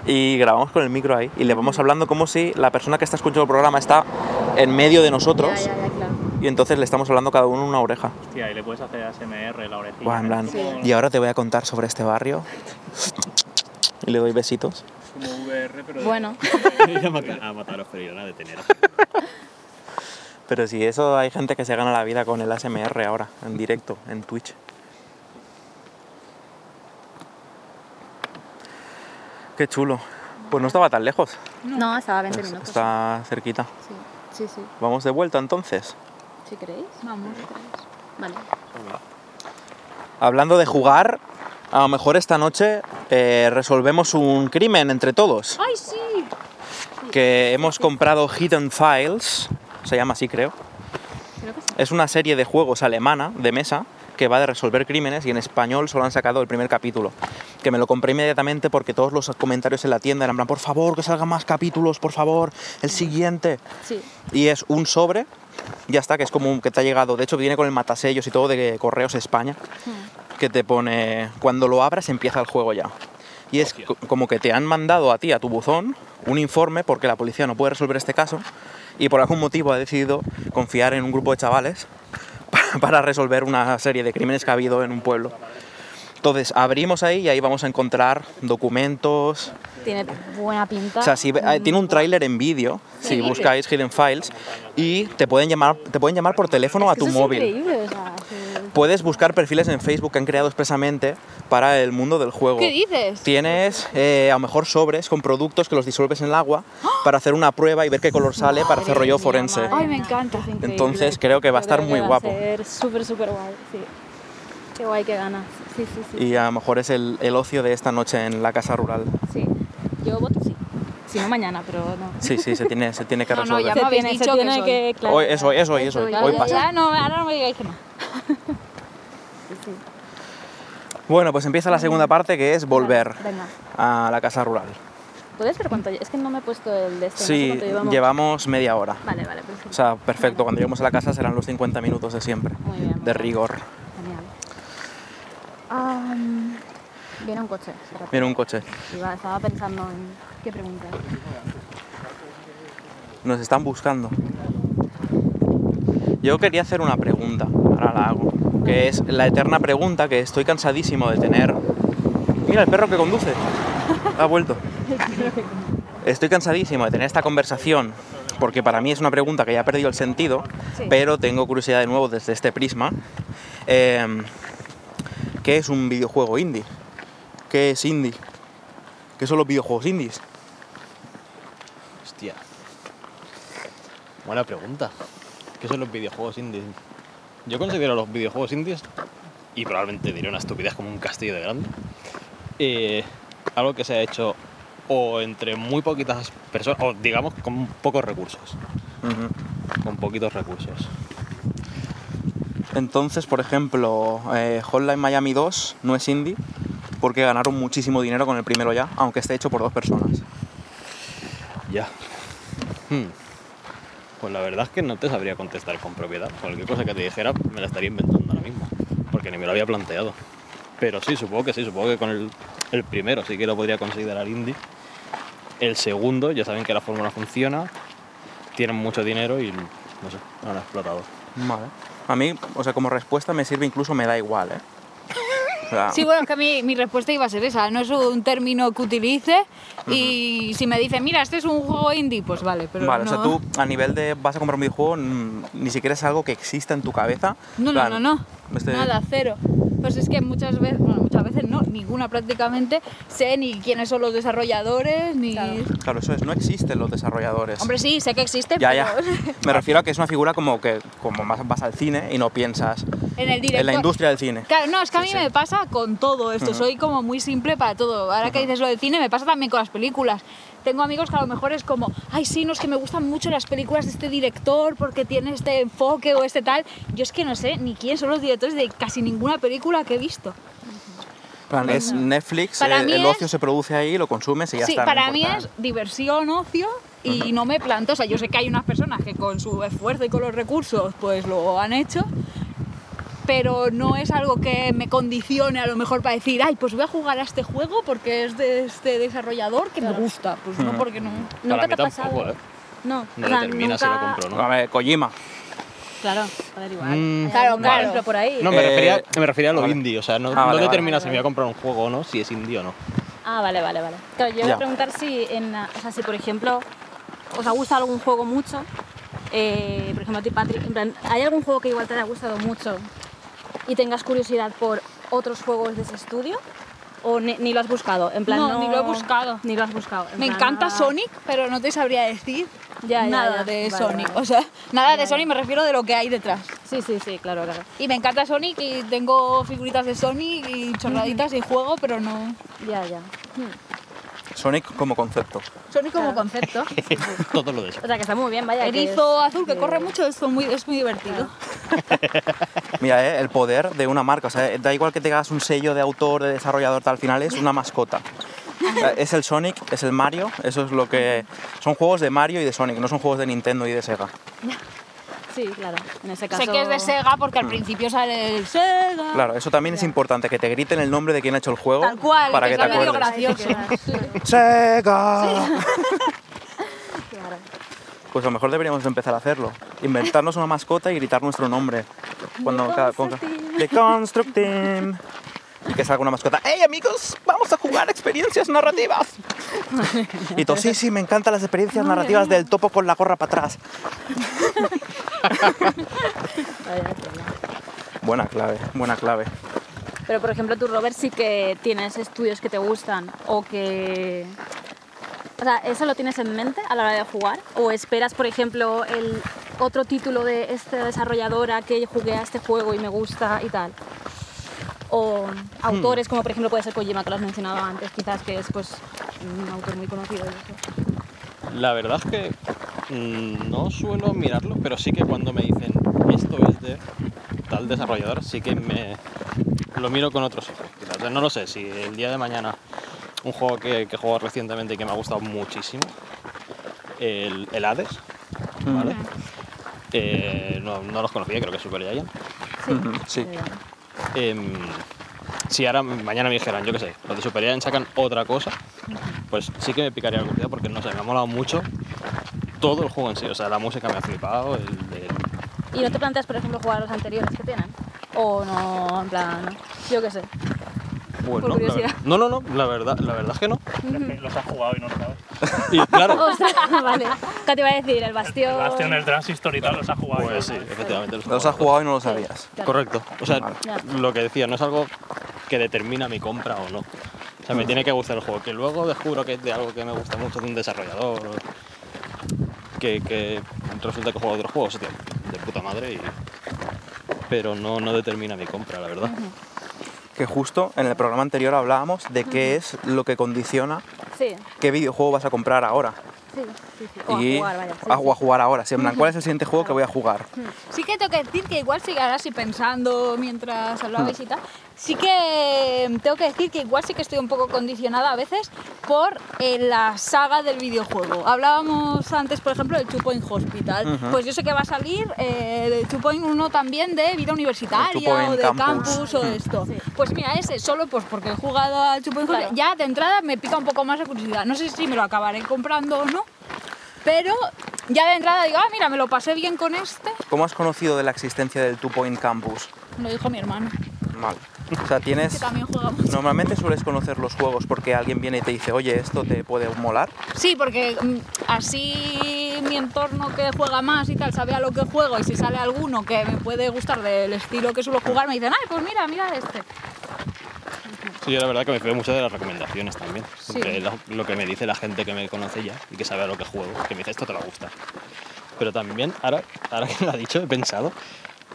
y grabamos con el micro ahí y le vamos hablando como si la persona que está escuchando el programa está en medio de nosotros Ya, ya, ya, claro. Y entonces le estamos hablando cada uno una oreja. Hostia, y le puedes hacer ASMR, la orejilla. Buah, en plan, Sí. y ahora te voy a contar sobre este barrio. Y le doy besitos. Como VR, pero... Bueno, a matar, a los a detener. Pero sí, eso hay gente que se gana la vida con el ASMR ahora, en directo, en Twitch. Qué chulo. Pues no estaba tan lejos, no, estaba a 20 es- minutos. está cerquita. Sí, sí, sí. Vamos de vuelta entonces. ¿Sí queréis? Vamos. Vale. Hablando de jugar, a lo mejor esta noche eh, resolvemos un crimen entre todos. ¡Ay, sí! Que hemos comprado Hidden Files, se llama así creo. Creo que sí. Es una serie de juegos alemana, de mesa, que va de resolver crímenes y en español solo han sacado el primer capítulo. Que me lo compré inmediatamente porque todos los comentarios en la tienda eran plan, por favor, que salgan más capítulos, por favor, el siguiente. Sí. Y es un sobre, ya está, que es como que te ha llegado, de hecho viene con el matasellos y todo de Correos España, que te pone, cuando lo abras empieza el juego ya. Y es co- como que te han mandado a ti, a tu buzón, un informe porque la policía no puede resolver este caso y por algún motivo ha decidido confiar en un grupo de chavales pa- para resolver una serie de crímenes que ha habido en un pueblo. Entonces abrimos ahí y ahí vamos a encontrar documentos, Tiene buena pinta. o sea, si ah, tiene un tráiler en vídeo, si buscáis Hidden Files, y te pueden llamar, te pueden llamar por teléfono a tu Eso es móvil. increíble, o sea, sí. Puedes buscar perfiles en Facebook que han creado expresamente para el mundo del juego. ¿Qué dices? Tienes eh, a lo mejor sobres con productos que los disuelves en el agua para hacer una prueba y ver qué color sale para hacer rollo forense. Ay, me encanta. es. Entonces creo que va a estar muy va a guapo. ser súper, súper guay, sí. Qué guay, qué ganas. Sí, sí, sí. Y a lo mejor es el, el ocio de esta noche en la casa rural. Sí. Yo voto sí. Si no mañana, pero no. Sí, sí, se tiene, se tiene que No, no, resolver. ya me habéis dicho se que tiene soy. que... claro, Hoy, eso, eso, hoy, eso, hoy. pasa. Ya, no, ahora no me digáis que no. Bueno, pues empieza la segunda parte que es volver Venga. a la casa rural. ¿Puedes ver cuánto? Es que no me he puesto el de este. no sé Sí, llevamos. llevamos media hora. Vale, vale, perfecto. O sea, perfecto. Cuando lleguemos a la casa serán los 50 minutos de siempre. Muy bien. muy De bien. rigor. Viene un coche. espérate. Viene un coche. Iba- estaba pensando en qué preguntar. Nos están buscando. Yo quería hacer una pregunta, ahora la hago, que es la eterna pregunta que estoy cansadísimo de tener. Mira, el perro que conduce. Ha vuelto. Estoy cansadísimo de tener esta conversación porque para mí es una pregunta que ya ha perdido el sentido, Sí. pero tengo curiosidad de nuevo desde este prisma. Eh, ¿Qué es un videojuego indie? ¿Qué es indie? ¿Qué son los videojuegos indies? Hostia. Buena pregunta. ¿Qué son los videojuegos indies? yo considero los videojuegos indies, y probablemente diré una estupidez como un castillo de grande, eh, algo que se ha hecho o entre muy poquitas personas, o digamos con pocos recursos. Con poquitos recursos. Entonces, por ejemplo, eh, Hotline Miami 2 no es indie porque ganaron muchísimo dinero con el primero ya, aunque esté hecho por dos personas. Ya. Hmm. Pues la verdad es que no te sabría contestar con propiedad. Cualquier cosa que te dijera me la estaría inventando ahora mismo. Porque ni me lo había planteado. Pero sí, supongo que sí, supongo que con el, el primero sí que lo podría considerar indie. El segundo, ya saben que la fórmula funciona, tienen mucho dinero y no sé, lo han explotado. Vale. A mí, o sea, como respuesta me sirve incluso me da igual, ¿eh? O sea, Sí, bueno, es que a mí mi respuesta iba a ser esa. No es un término que utilice y si me dicen, mira, este es un juego indie, pues vale, pero Vale, no... o sea, tú a nivel de vas a comprar un videojuego, ni siquiera es algo que exista en tu cabeza. No, no, plan, no, no. este- Nada, cero. Pues es que muchas veces, bueno, muchas veces no, ninguna prácticamente, sé ni quiénes son los desarrolladores, ni... Claro, eso es, no existen los desarrolladores. Hombre, sí, sé que existe, ya, pero... ya. Me refiero a que es una figura como que como más vas al cine y no piensas En el director. en la industria del cine. Claro, no, es que a mí Sí, sí. me pasa con todo esto, soy como muy simple para todo. Ahora que dices lo del cine, me pasa también con las películas. Tengo amigos que a lo mejor es como, ay, sí, no, es que me gustan mucho las películas de este director porque tiene este enfoque o este tal. Yo es que no sé ni quién son los directores de casi ninguna película que he visto. Plan, es Netflix, Para eh, mí el es- ocio se produce ahí, lo consumes y ya sí, está. no para mí importa. es diversión, ocio y no me planto. O sea, yo sé que hay unas personas que con su esfuerzo y con los recursos pues lo han hecho, pero no es algo que me condicione a lo mejor para decir, ay, pues voy a jugar a este juego porque es de este desarrollador que me gusta. Pues no, porque no. Para mí tampoco, ¿eh? No, No o sea, determina si lo compro o no. A ver, Kojima. Claro, joder, igual. Mm, Claro, Un claro. ejemplo por ahí. No, me, Eh, refería, me refería a lo vale. indie, o sea, no, Ah, no determina vale, si me voy a comprar un juego o no, si es indie o no. Ah, vale, vale, vale. Claro, yo iba a preguntar si, en, o sea, si por ejemplo os ha gustado algún juego mucho, eh, por ejemplo, a ti, Patrick, en plan, ¿hay algún juego que igual te haya gustado mucho y tengas curiosidad por otros juegos de ese estudio? ¿O ni, ni lo has buscado? En plan, No, no, ni lo he buscado. Ni lo has buscado. Me plan, encanta Sonic, pero no te sabría decir Ya, nada ya. de Vale, Sonic. vale. O sea, nada de. Sonic me refiero de lo que hay detrás. Sí, sí, sí, claro, claro. Y me encanta Sonic y tengo figuritas de Sonic y chorraditas y juego, pero no. Ya, ya. Sonic como concepto. Sonic como concepto. Todo lo de eso. O sea, que está muy bien, vaya. que Erizo es- azul que corre mucho, es muy, es muy divertido. Mira, eh, el poder de una marca. O sea, da igual que tengas un sello de autor, de desarrollador, tal, al final es una mascota. Es el Sonic, es el Mario, eso es lo que... Son juegos de Mario y de Sonic, no son juegos de Nintendo y de Sega. Sí, claro. En ese caso... Sé que es de Sega porque al principio sale el Sega. Claro, eso también es importante, que te griten el nombre de quien ha hecho el juego Tal cual, para que que te acuerdes. gracioso. ¡Sega! Claro. Pues a lo mejor deberíamos empezar a hacerlo. Inventarnos una mascota y gritar nuestro nombre. Cuando cada- con- The Construct Team. Y que salga una mascota. ¡Hey amigos! ¡Vamos a jugar experiencias narrativas! Y tú, sí, sí, me encantan las experiencias narrativas del topo con la gorra para atrás. Buena clave, buena clave. Pero por ejemplo, tú, Robert, sí que tienes estudios que te gustan o que. O sea, ¿eso lo tienes en mente a la hora de jugar? ¿O esperas, por ejemplo, el otro título de esta desarrolladora que jugué a este juego y me gusta y tal? O autores como por ejemplo puede ser Kojima, que lo has mencionado antes, quizás que es pues un autor muy conocido. y eso. La verdad es que mm, no suelo mirarlo, pero sí que cuando me dicen esto es de tal desarrollador, sí que me lo miro con otros ojos. quizás. No lo sé, si el día de mañana un juego que, que he jugado recientemente y que me ha gustado muchísimo, el, el Hades, ¿vale? Eh, no, no los conocía, creo que es Super Giant. Sí. Em, si ahora mañana me dijeran, yo qué sé, los de Super Giant sacan otra cosa, pues sí que me picaría la curiosidad porque no sé, me ha molado mucho todo el juego en sí. O sea, la música me ha flipado, el, el- ¿Y no te planteas, por ejemplo, jugar a los anteriores que tienen? ¿O no, en plan, yo qué sé? Pues Por no, curiosidad. no, no, no, la verdad, la verdad es que no. Los has jugado y no lo sabes. Y claro, Ostras, vale. ¿Qué te iba a decir? El bastión. El Bastion, el Transistor y tal, los has jugado. y no pues sí, lo sabes. efectivamente. los Los has jugado. y no lo sabías. Claro. Correcto. O sea, Vale. Lo que decía, no es algo que determina mi compra o no. O sea, me tiene que gustar el juego. Que luego descubro que es de algo que me gusta mucho de un desarrollador. Que, que resulta que juego otros juegos, hostia, de puta madre y pero no, no determina mi compra, la verdad. Que justo en el programa anterior hablábamos de qué es lo que condiciona Sí, qué videojuego vas a comprar ahora. Sí, sí. sí. O y a jugar, vaya. sí, a, sí. o a jugar ahora. Sí, en plan, ¿Cuál es el siguiente juego que voy a jugar? Sí que tengo que decir que igual sí que ahora sí pensando mientras hablabais y tal, sí que tengo que decir que igual sí que estoy un poco condicionada a veces por eh, la saga del videojuego. Hablábamos antes, por ejemplo, del Two Point Hospital. Pues yo sé que va a salir eh, del Two Point 1 también de vida universitaria o de Campus. campus, o esto. Pues mira, ese solo pues porque he jugado al Two Point Claro. Hospital, ya de entrada me pica un poco más la curiosidad. No sé si me lo acabaré comprando o no. Pero ya de entrada digo, ah, mira, me lo pasé bien con este. ¿Cómo has conocido de la existencia del Two Point Campus? Lo dijo mi hermano, Vale. O sea, que tienes... también juega mucho. Normalmente sueles conocer los juegos porque alguien viene y te dice, oye, esto te puede molar. Sí, porque mm, así mi entorno que juega más y tal sabe a lo que juego y si sale alguno que me puede gustar del estilo que suelo jugar me dicen, ay, pues mira, mira este. Sí, yo la verdad que me fío mucho de las recomendaciones también. Sí. Porque lo, lo que me dice la gente que me conoce ya y que sabe a lo que juego, que me dice esto te va a gustar. Pero también, ahora, ahora que lo ha dicho, he pensado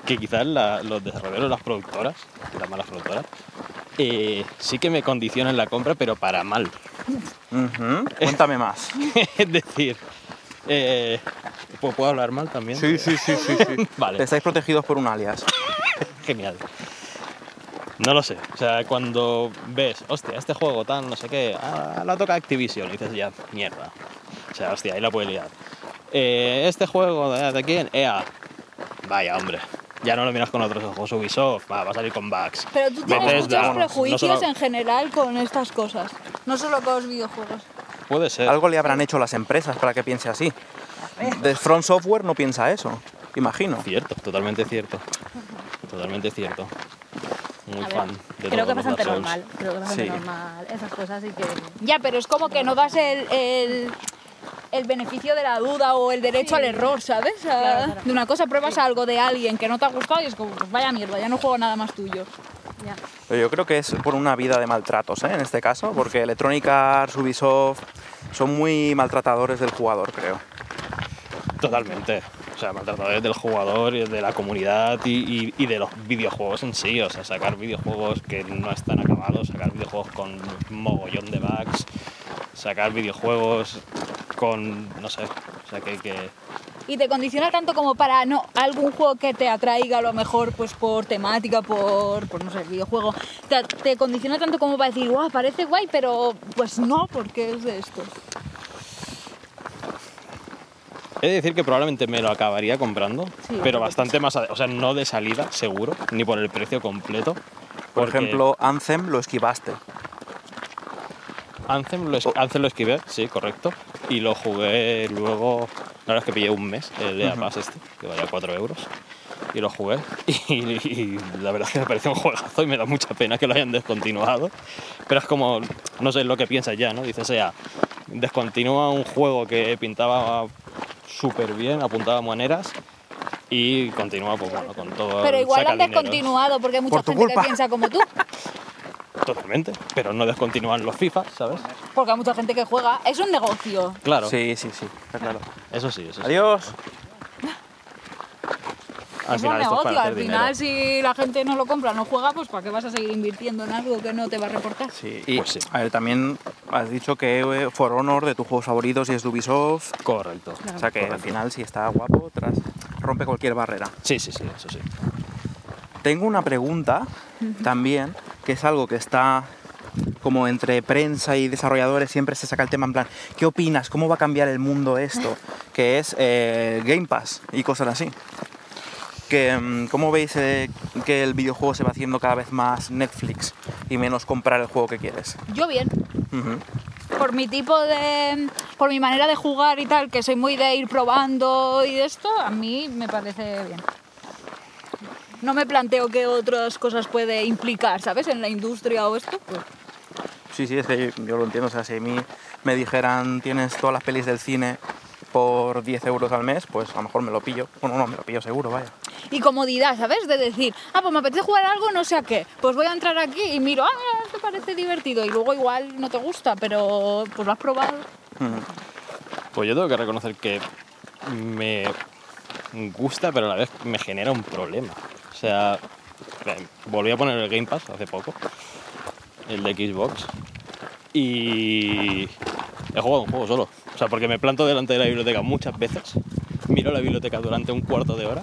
que quizás la- los desarrolladores, las productoras, las malas productoras, eh, sí que me condicionan la compra, pero para mal. Cuéntame más. es decir, eh, ¿puedo, puedo hablar mal también? Sí, sí, sí, sí, sí. Vale. Estáis protegidos por un alias. Genial. No lo sé. O sea, cuando ves, hostia, este juego tan no sé qué, ah, la toca Activision, y dices ya, mierda. O sea, hostia, ahí la puede liar. Eh, este juego, ¿de, de quién? EA. Vaya, hombre. Ya no lo miras con otros ojos. Ubisoft, va, va a salir con bugs. Pero tú tienes Bethesda, muchos no prejuicios solo- en general con estas cosas, no solo con los videojuegos. Puede ser. Algo le habrán hecho las empresas para que piense así. De Front Software no piensa eso, imagino. Cierto, totalmente cierto. Totalmente cierto. Muy A ver, fan de creo que bastante normal. Creo que es bastante Sí. normal esas cosas y que. Ya, pero es como que no das el, el, el beneficio de la duda o el derecho al error, ¿sabes? Claro, claro. De una cosa pruebas algo de alguien que no te ha gustado y es como, pues vaya mierda, ya no juego nada más tuyo. Ya. Pero yo creo que es por una vida de maltratos, ¿eh? en este caso, porque Electronic Arts, Ubisoft, son muy maltratadores del jugador, creo. Totalmente. O sea, maltratadores del jugador, y de la comunidad y, de los videojuegos en sí. O sea, sacar videojuegos que no están acabados, sacar videojuegos con mogollón de bugs, sacar videojuegos con, no sé, o sea, que... que Y te condiciona tanto como para no algún juego que te atraiga a lo mejor pues por temática, por, por no sé, videojuego. Te, te condiciona tanto como para decir, guau, parece guay, pero pues no, porque es de esto. He de decir que probablemente me lo acabaría comprando, Sí, pero bastante más, o sea, no de salida, seguro, ni por el precio completo. Por porque ejemplo, Anthem lo esquivaste. Anthem lo, es- Anthem lo esquivé, sí, correcto. Y lo jugué luego, la verdad es que pillé un mes, el de Pass este, que valía 4 euros. Y lo jugué. Y, y la verdad es que me pareció un juegazo y me da mucha pena que lo hayan descontinuado. Pero es como, no sé lo que piensas ya, ¿no? Dices, ya, descontinúa un juego que pintaba súper bien, apuntaba maneras. Y continúa, pues bueno, con todo. Pero igual han descontinuado porque hay mucha Por gente culpa. que piensa como tú. Totalmente. Pero no descontinúan los FIFA, ¿sabes? Porque hay mucha gente que juega. Es un negocio. Claro. Sí, sí, sí, está claro. Eso sí, eso sí. Adiós. Al es final un esto es negocio. para Al final, dinero. si la gente no lo compra, no juega, pues ¿para qué vas a seguir invirtiendo en algo que no te va a reportar? Sí, y Pues sí. a ver, también has dicho que eh, For Honor de tus juegos favoritos y es de Ubisoft. Correcto. O sea que al final si está guapo, tras, rompe cualquier barrera. Sí, sí, sí, eso sí. Tengo una pregunta también, que es algo que está como entre prensa y desarrolladores, siempre se saca el tema en plan, ¿qué opinas? ¿Cómo va a cambiar el mundo esto? Que es eh, Game Pass y cosas así. Que, mm, ¿Cómo veis eh, que el videojuego se va haciendo cada vez más Netflix y menos comprar el juego que quieres? Yo bien. Por mi tipo de. por mi manera de jugar y tal, que soy muy de ir probando y de esto, a mí me parece bien. No me planteo qué otras cosas puede implicar, ¿sabes? En la industria o esto. Pues, Sí, sí, es que yo, yo lo entiendo. O sea, si a mí me dijeran tienes todas las pelis del cine por 10 euros al mes, pues a lo mejor me lo pillo. Bueno, no, me lo pillo seguro, vaya. Y comodidad, ¿sabes? De decir, ah, pues me apetece jugar algo, no sé a qué. Pues voy a entrar aquí y miro, ah, mira, esto parece divertido. Y luego igual no te gusta, pero pues lo has probado. Ujú. Pues yo tengo que reconocer que me gusta, pero a la vez me genera un problema. O sea, eh, volví a poner el Game Pass hace poco, el de Xbox, y he jugado un juego solo. O sea, porque me planto delante de la biblioteca muchas veces, miro la biblioteca durante un cuarto de hora,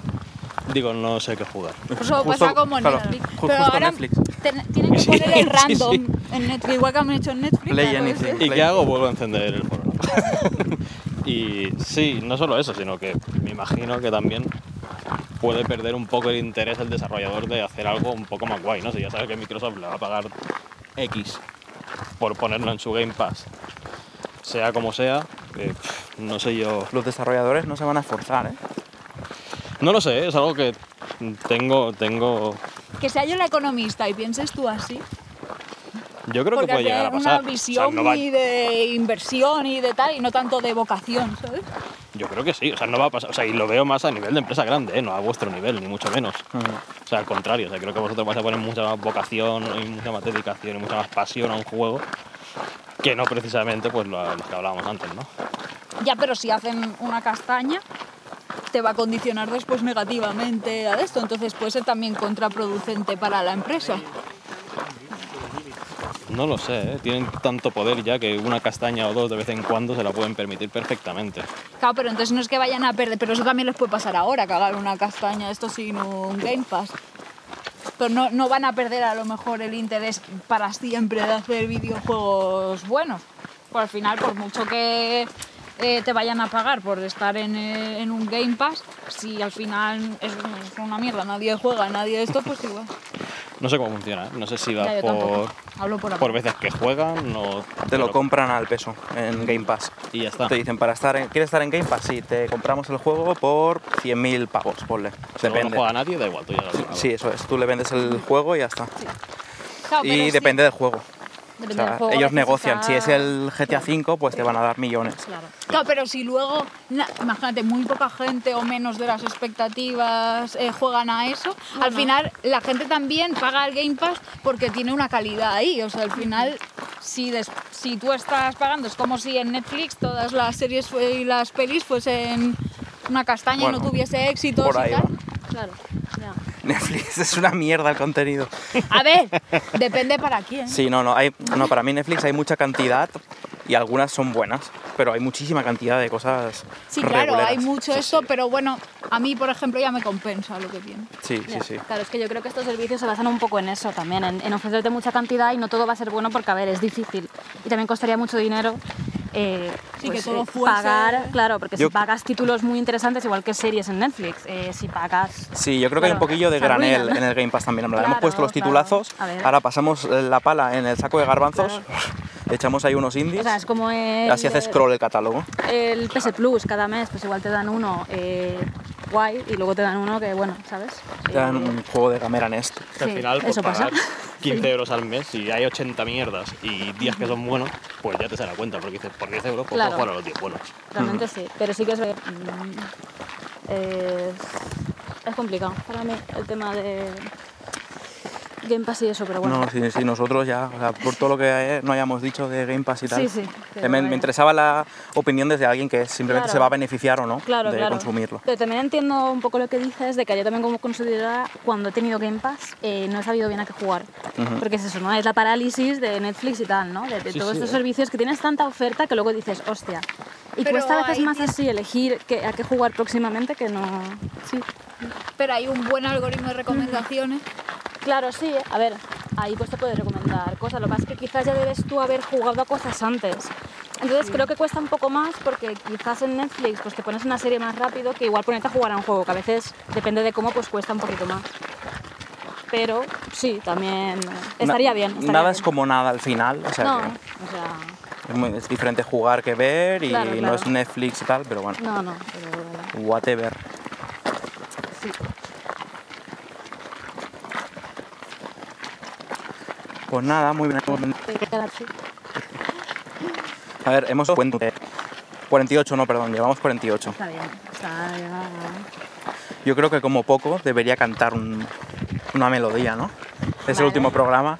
digo, no sé qué jugar. Eso pasa como en claro, Netflix. ju- Pero justo ahora Netflix. ten- tienen que Sí, poner el sí, random sí. en Netflix, igual que han hecho en Netflix. Play claro, anything. ¿Y qué hago? Vuelvo a encender el foro. y sí, no solo eso, sino que me imagino que también puede perder un poco el interés el desarrollador de hacer algo un poco más guay, ¿no? Si ya sabe que Microsoft le va a pagar X por ponerlo en su Game Pass, sea como sea, eh, no sé yo. Los desarrolladores no se van a esforzar, ¿eh? No lo sé, es algo que tengo, tengo. Que sea yo la economista y pienses tú así. Yo creo porque que puede llegar a pasar. una O visión sea, no va- muy de inversión y de tal, y no tanto de vocación, ¿sabes? Yo creo que sí, o sea, no va a pasar, o sea, y lo veo más a nivel de empresa grande, ¿eh? no a vuestro nivel, ni mucho menos. O sea, al contrario, o sea, creo que vosotros vais a poner mucha más vocación y mucha más dedicación y mucha más pasión a un juego que no precisamente pues lo, lo que hablábamos antes, ¿no? Ya, pero si hacen una castaña, te va a condicionar después negativamente a esto, entonces puede ser también contraproducente para la empresa. No lo sé, ¿eh? tienen tanto poder ya que una castaña o dos de vez en cuando se la pueden permitir perfectamente. Claro, pero entonces no es que vayan a perder, pero eso también les puede pasar ahora, hagan una castaña, esto sin un Game Pass. Pero no, no van a perder a lo mejor el interés para siempre de hacer videojuegos buenos. Pues al final, por mucho que eh, te vayan a pagar por estar en, eh, en un Game Pass, si al final es, es una mierda, nadie juega, nadie esto, pues igual. No sé cómo funciona, ¿eh? no sé si va Ya, por. Hablo por por veces que juegan o... Te lo compran al peso en Game Pass. Y ya está. Te dicen, para estar en, ¿quieres estar en Game Pass? Sí, te compramos el juego por 100.000 pavos, ponle. Si no juega nadie, da igual, tú ya lo. Sí, eso es. Tú le vendes el juego y ya está. Claro, Y sí, depende del juego. Depende O sea, del juego, a ellos negocian. Si es el GTA V, pues te van a dar millones. Claro. Claro, pero si luego, na- imagínate, muy poca gente o menos de las expectativas eh, juegan a eso, al final la gente también paga el Game Pass porque tiene una calidad ahí. O sea, al final, si, des- si tú estás pagando, es como si en Netflix todas las series fue- y las pelis fuesen una castaña y no tuviese éxitos por y ahí tal. va. Claro. ya. Netflix es una mierda el contenido. A ver, depende para quién. Sí, no, no. Hay, no, para mí Netflix hay mucha cantidad y algunas son buenas, pero hay muchísima cantidad de cosas Sí, claro, reguleras. hay mucho eso, pero bueno, a mí, por ejemplo, ya me compensa lo que tiene. Sí, sí, sí. Claro, es que yo creo que estos servicios se basan un poco en eso también, en, en ofrecerte mucha cantidad y no todo va a ser bueno porque, a ver, es difícil. Y también costaría mucho dinero eh, Sí, pues, que todo eh, fuese- pagar, claro, porque Yo- si pagas títulos muy interesantes, igual que series en Netflix, eh, si pagas... Sí, yo creo que hay un Claro, poquillo de granel en el Game Pass también. Claro, Hemos puesto los claro. titulazos, ver. ahora pasamos la pala en el saco de garbanzos, echamos ahí unos indies, O sea, es como el, así hace scroll el catálogo. el PS Plus cada mes, pues igual te dan uno eh, guay y luego te dan uno que, bueno, ¿sabes? Te dan un juego de Gamera Nest. Que al Sí, final, pues eso pasa. pagar 15 euros al mes, si hay 80 mierdas y 10 que son buenos, pues ya te sale la cuenta, porque dices, por 10 euros pues Claro. puedo jugar a los 10 buenos. Realmente sí, pero sí que es, mm, es, es complicado para mí el tema de Game Pass y eso, pero bueno. No, sí, sí, nosotros ya, o sea, por todo lo que eh, no hayamos dicho de Game Pass y tal. Sí, sí, eh, me, me vaya. interesaba la opinión desde alguien que simplemente Claro. se va a beneficiar o no Claro, de claro. consumirlo. Pero también entiendo un poco lo que dices de que yo también como consumidora, cuando he tenido Game Pass, eh, no he sabido bien a qué jugar. Porque es eso, ¿no? Es la parálisis de Netflix y tal, ¿no? De, de Sí, todos sí, estos eh. servicios que tienes tanta oferta que luego dices, hostia. Y Pero cuesta a veces más así elegir que, a qué jugar próximamente que no... Sí. Pero hay un buen algoritmo de recomendaciones. Claro, sí. A ver, ahí pues te puedes recomendar cosas. Lo que pasa es que quizás ya debes tú haber jugado a cosas antes. Entonces creo que cuesta un poco más porque quizás en Netflix pues te pones una serie más rápido que igual ponerte a jugar a un juego, que a veces depende de cómo pues cuesta un poquito más. Pero sí, también estaría Na- bien. estaría Nada bien. es como nada al final, o sea No, que o sea, es, muy- es diferente jugar que ver y Claro, no es Netflix y tal, pero bueno, no, no. Pero, whatever. sí. Pues nada, muy bien. A ver, hemos cuento 48, no, perdón, llevamos 48. Está bien. Está ya- Yo creo que como poco debería cantar un- una melodía, ¿no? Es el último programa.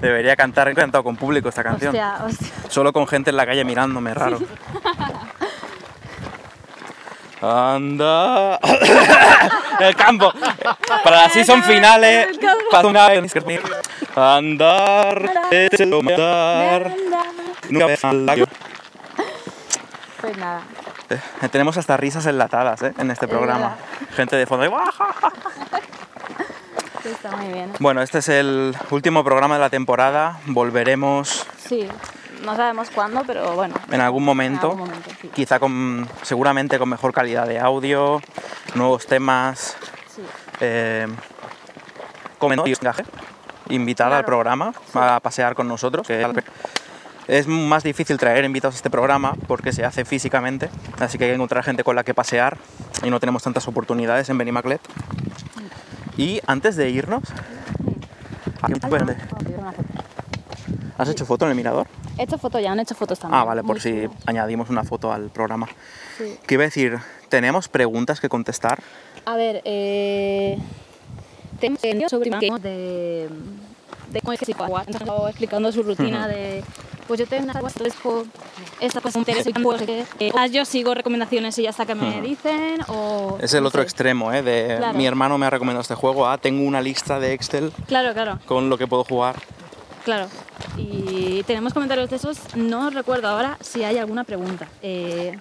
Debería cantar, he cantado con público esta canción. Hostia, hostia. Solo con gente en la calle mirándome, raro. Anda. el campo. Para las season finales. Para una Andar. es el andar. Nunca la- Pues nada. Eh, Tenemos hasta risas enlatadas ¿eh? en este programa. Gente de fondo. Sí, está muy bien. Bueno, este es el último programa de la temporada. Volveremos Sí, no sabemos cuándo, pero bueno. en algún momento. En algún momento, sí. Quizá con, seguramente con mejor calidad de audio, nuevos temas. Sí. Eh, comentarios, invitada al programa a pasear con nosotros. que es más difícil traer invitados a este programa porque se hace físicamente, así que hay que encontrar gente con la que pasear y no tenemos tantas oportunidades en Benimaclet. Y antes de irnos, un verde. ¿has hecho foto en el mirador? He hecho foto ya, han hecho fotos también. Ah, vale, por Muy si añadimos una foto al programa. Sí. ¿Qué iba a decir? ¿Tenemos preguntas que contestar? A ver, eh, entendido sobre de, de cómo es que se. Entonces, estaba explicando su rutina de, pues yo tengo una esto es por esta pues interesa pues, que, eh, o yo sigo recomendaciones y ya está que me dicen o Es el otro extremo, ¿eh? De Claro. mi hermano me ha recomendado este juego. Ah, tengo una lista de Excel Claro, claro, con lo que puedo jugar. claro. Y tenemos comentarios de esos. No recuerdo ahora si hay alguna pregunta. Eh,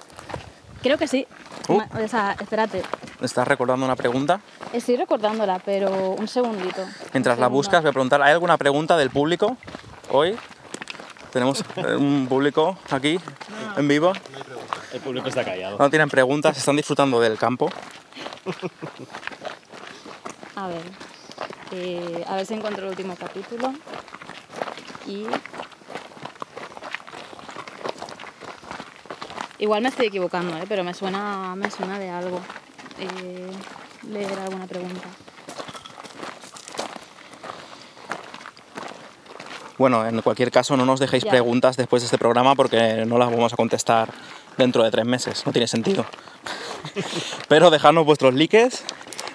creo que sí. Uh. O sea, espérate. ¿Estás recordando una pregunta? Estoy recordándola, pero un segundito. Mientras Un la segundo. buscas, voy a preguntar, ¿hay alguna pregunta del público hoy? Tenemos eh, un público aquí, en vivo. El público está callado. No tienen preguntas, están disfrutando del campo. A ver, eh, a ver si encuentro el último capítulo. Y. Igual me estoy equivocando, ¿eh? pero me suena, me suena de algo. Eh, leer alguna pregunta. Bueno, en cualquier caso, no nos dejéis Ya. preguntas después de este programa porque no las vamos a contestar dentro de tres meses. No tiene sentido. Pero dejadnos vuestros likes,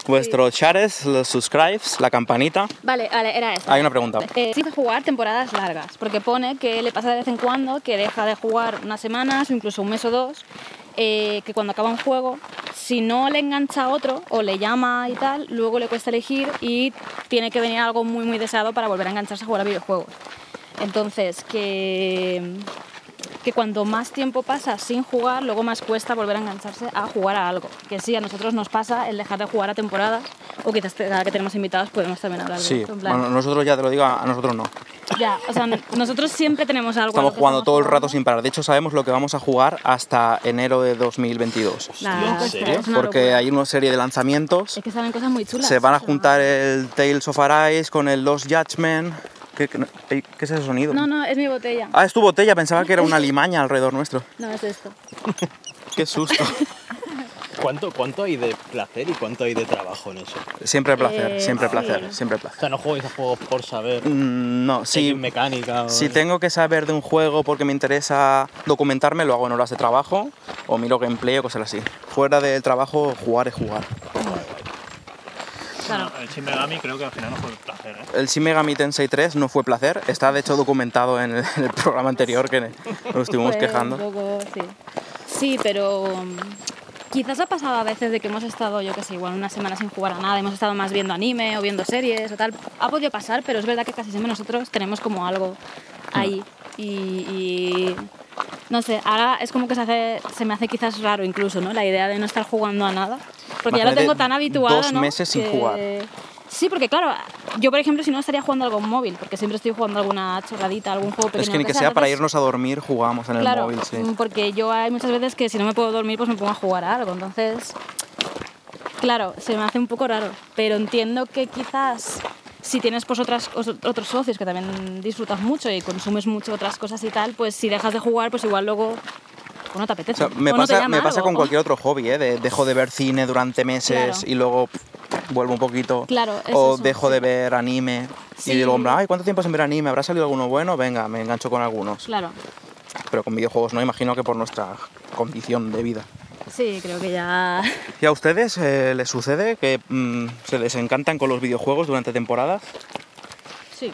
vuestros shares, los subscribes, la campanita. Vale, vale, era esto. Hay una pregunta. Eh, sí, jugar temporadas largas, porque pone que le pasa de vez en cuando que deja de jugar unas semanas o incluso un mes o dos, eh, que cuando acaba un juego, si no le engancha a otro o le llama y tal, luego le cuesta elegir y tiene que venir algo muy muy deseado para volver a engancharse a jugar a videojuegos. Entonces, que, que cuando más tiempo pasa sin jugar, luego más cuesta volver a engancharse a jugar a algo. Que sí, a nosotros nos pasa el dejar de jugar a temporadas, o quizás cada que tenemos invitados podemos también hablar de Sí, esto. en plan- bueno, nosotros ya te lo digo, a nosotros no. ya, o sea, nosotros siempre tenemos algo. Estamos jugando estamos todo el rato jugando. sin parar. De hecho, sabemos lo que vamos a jugar hasta enero de 2022. Nah, es serio? una Porque hay una serie de lanzamientos. Es que salen cosas muy chulas. Se van a juntar el Tales of Arise con el Lost Judgment. ¿Qué, qué- qué es ese sonido? No, no, es mi botella. Ah, es tu botella, pensaba que era una limaña alrededor nuestro. No, es esto. Qué susto. ¿Cuánto, ¿Cuánto hay de placer y cuánto hay de trabajo en eso? Siempre placer, Eh, siempre sí. placer, siempre O placer. sea, no jugáis a juegos por saber Mm, No, si hay si, mecánica o... si tengo que saber de un juego porque me interesa documentarme, lo hago en horas de trabajo o miro gameplay o cosas así. Fuera del trabajo, jugar es jugar. Claro. El Shin Megami creo que al final no fue placer, ¿eh? El Shin Megami Tensei 3 no fue placer, está de hecho documentado en el, en el programa anterior que nos estuvimos Fue quejando. un poco, sí. Sí, pero mm, quizás ha pasado a veces de que hemos estado, yo que sé, igual una semana sin jugar a nada, hemos estado más viendo anime o viendo series o tal. Ha podido pasar, pero es verdad que casi siempre nosotros tenemos como algo ahí. Y, y no sé, ahora es como que se, hace, se me hace quizás raro incluso, ¿no? La idea de no estar jugando a nada. Porque ya lo Imagínate tengo tan habituado, dos ¿no? meses sin Que- jugar. Sí, porque claro, yo por ejemplo si no estaría jugando algo en móvil, porque siempre estoy jugando alguna chorradita, algún juego pequeño. Es que ni que sea, para irnos a dormir jugamos en el claro, móvil, sí. mm, porque yo hay muchas veces que si no me puedo dormir pues me pongo a jugar a algo, entonces claro, se me hace un poco raro, pero entiendo que quizás si tienes pues otras, os- otros socios que también disfrutas mucho y consumes mucho otras cosas y tal, pues si dejas de jugar pues igual luego no te O apetece. sea, me o pasa, me con cualquier otro hobby, ¿eh? De- dejo de ver cine durante meses Claro. y luego pff, vuelvo un poquito. Claro, es o eso, dejo de ver anime Sí. y digo, ay, ¿cuánto tiempo sin ver anime? ¿Habrá salido alguno bueno? Venga, me engancho con algunos. Claro, Pero con videojuegos no, imagino que por nuestra condición de vida. sí, creo que ya... ¿Y a ustedes eh, les sucede que mm, se desencantan con los videojuegos durante temporadas? Sí.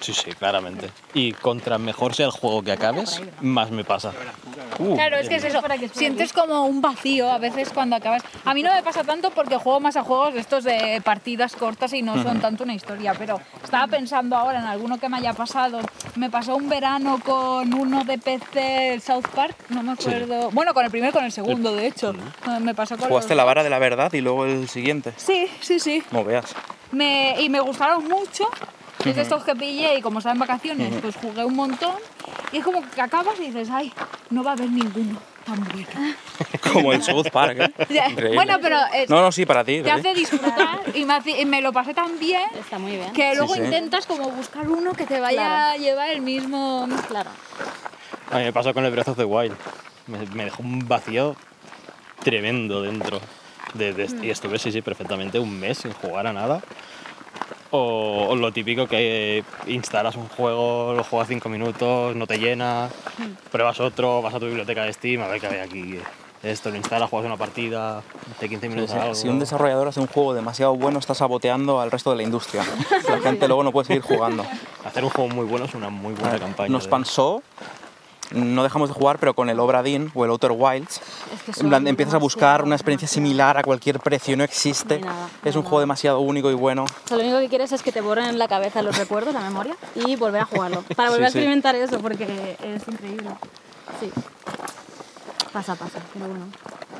Sí, sí, claramente. Y contra mejor sea el juego que acabes, más me pasa. Uh, Claro, es que es eso. Sientes como un vacío a veces cuando acabas. A mí no me pasa tanto porque juego más a juegos de estos de partidas cortas y no son tanto una historia, pero estaba pensando ahora en alguno que me haya pasado. Me pasó un verano con uno de PC, el South Park, no me acuerdo. Bueno, con el primero y con el segundo, de hecho. Me pasó con Jugaste los- la vara de la verdad y luego el siguiente. Sí, sí, sí. Como veas. Me, y me gustaron mucho. Es de estos que pillé y como estaba en vacaciones, pues jugué un montón. Y es como que acabas y dices, ay, no va a haber ninguno tan bueno. Como el South Park, ¿eh? Bueno, pero eh, No, no, sí, para ti. te ¿sí? hace disfrutar y me, hace- y me lo pasé tan bien Está muy bien. que luego sí. intentas como buscar uno que te vaya Claro. a llevar el mismo... Claro. A mí me pasó con el Breath of the Wild. Me, me dejó un vacío tremendo dentro. De, de- y estuve, sí, sí, perfectamente un mes sin jugar a nada. O, o lo típico que instalas un juego, lo juegas cinco minutos, no te llena, pruebas otro, vas a tu biblioteca de Steam, a ver qué hay aquí. Esto lo instalas, juegas una partida, de 15 Sí, minutos sí. algo. Si un desarrollador hace un juego demasiado bueno, está saboteando al resto de la industria. La gente luego no puede seguir jugando. Hacer un juego muy bueno es una muy buena campaña. Nos de- pasó, no dejamos de jugar, pero con el Obra Dinn o el Outer Wilds, Es que en plan, empiezas a buscar una experiencia similar a cualquier precio no existe. No hay nada, es no un juego demasiado único y bueno. O sea, lo único que quieres es que te borren en la cabeza los recuerdos, la memoria, y volver a jugarlo. Para Sí, volver a sí. experimentar eso, porque es increíble. Sí. Pasa, pasa, pero bueno.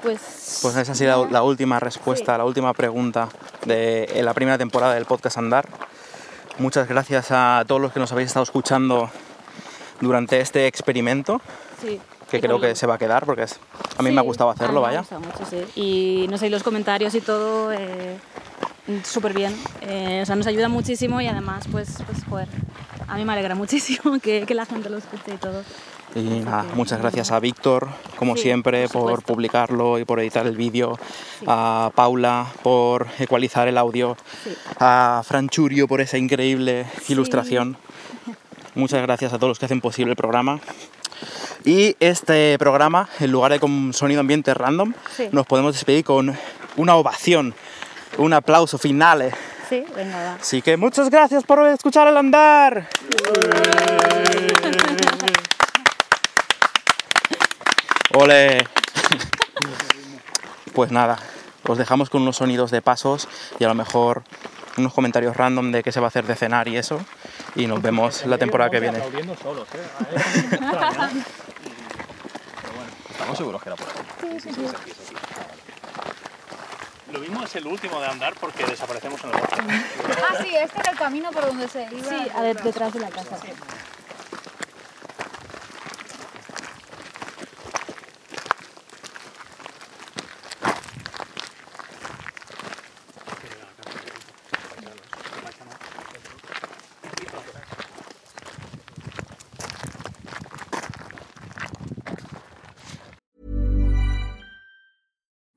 Pues. Pues esa ha sido la, la última respuesta, la última pregunta de en la primera temporada del podcast Andar. Muchas gracias a todos los que nos habéis estado escuchando durante este experimento, sí. que creo que se va a quedar porque es- a mí Sí, me ha gustado hacerlo, me ha vaya. gustado mucho, sí. Y no sé, los comentarios y todo, eh, súper bien. Eh, o sea, nos ayuda muchísimo y además, pues, pues joder, a mí me alegra muchísimo que, que la gente lo escuche y todo. Y nada, muchas gracias a Víctor, como Sí, siempre, por publicarlo y por editar el vídeo, a Paula por ecualizar el audio, a Franchurio por esa increíble ilustración. Muchas gracias a todos los que hacen posible el programa. Y este programa, en lugar de con sonido ambiente random, Sí. nos podemos despedir con una ovación, un aplauso final. Sí, venga, va. Así que muchas gracias por escuchar el andar. ¡Ole! Pues nada, os dejamos con unos sonidos de pasos y a lo mejor unos comentarios random de qué se va a hacer de cenar y eso. Y nos vemos la temporada que viene. Solos, ¿eh? Estamos seguros que era por ahí. Lo mismo es el último de andar porque desaparecemos en el bosque. Ah, sí, este era el camino por donde se iba. Sí, a ver, detrás de la casa.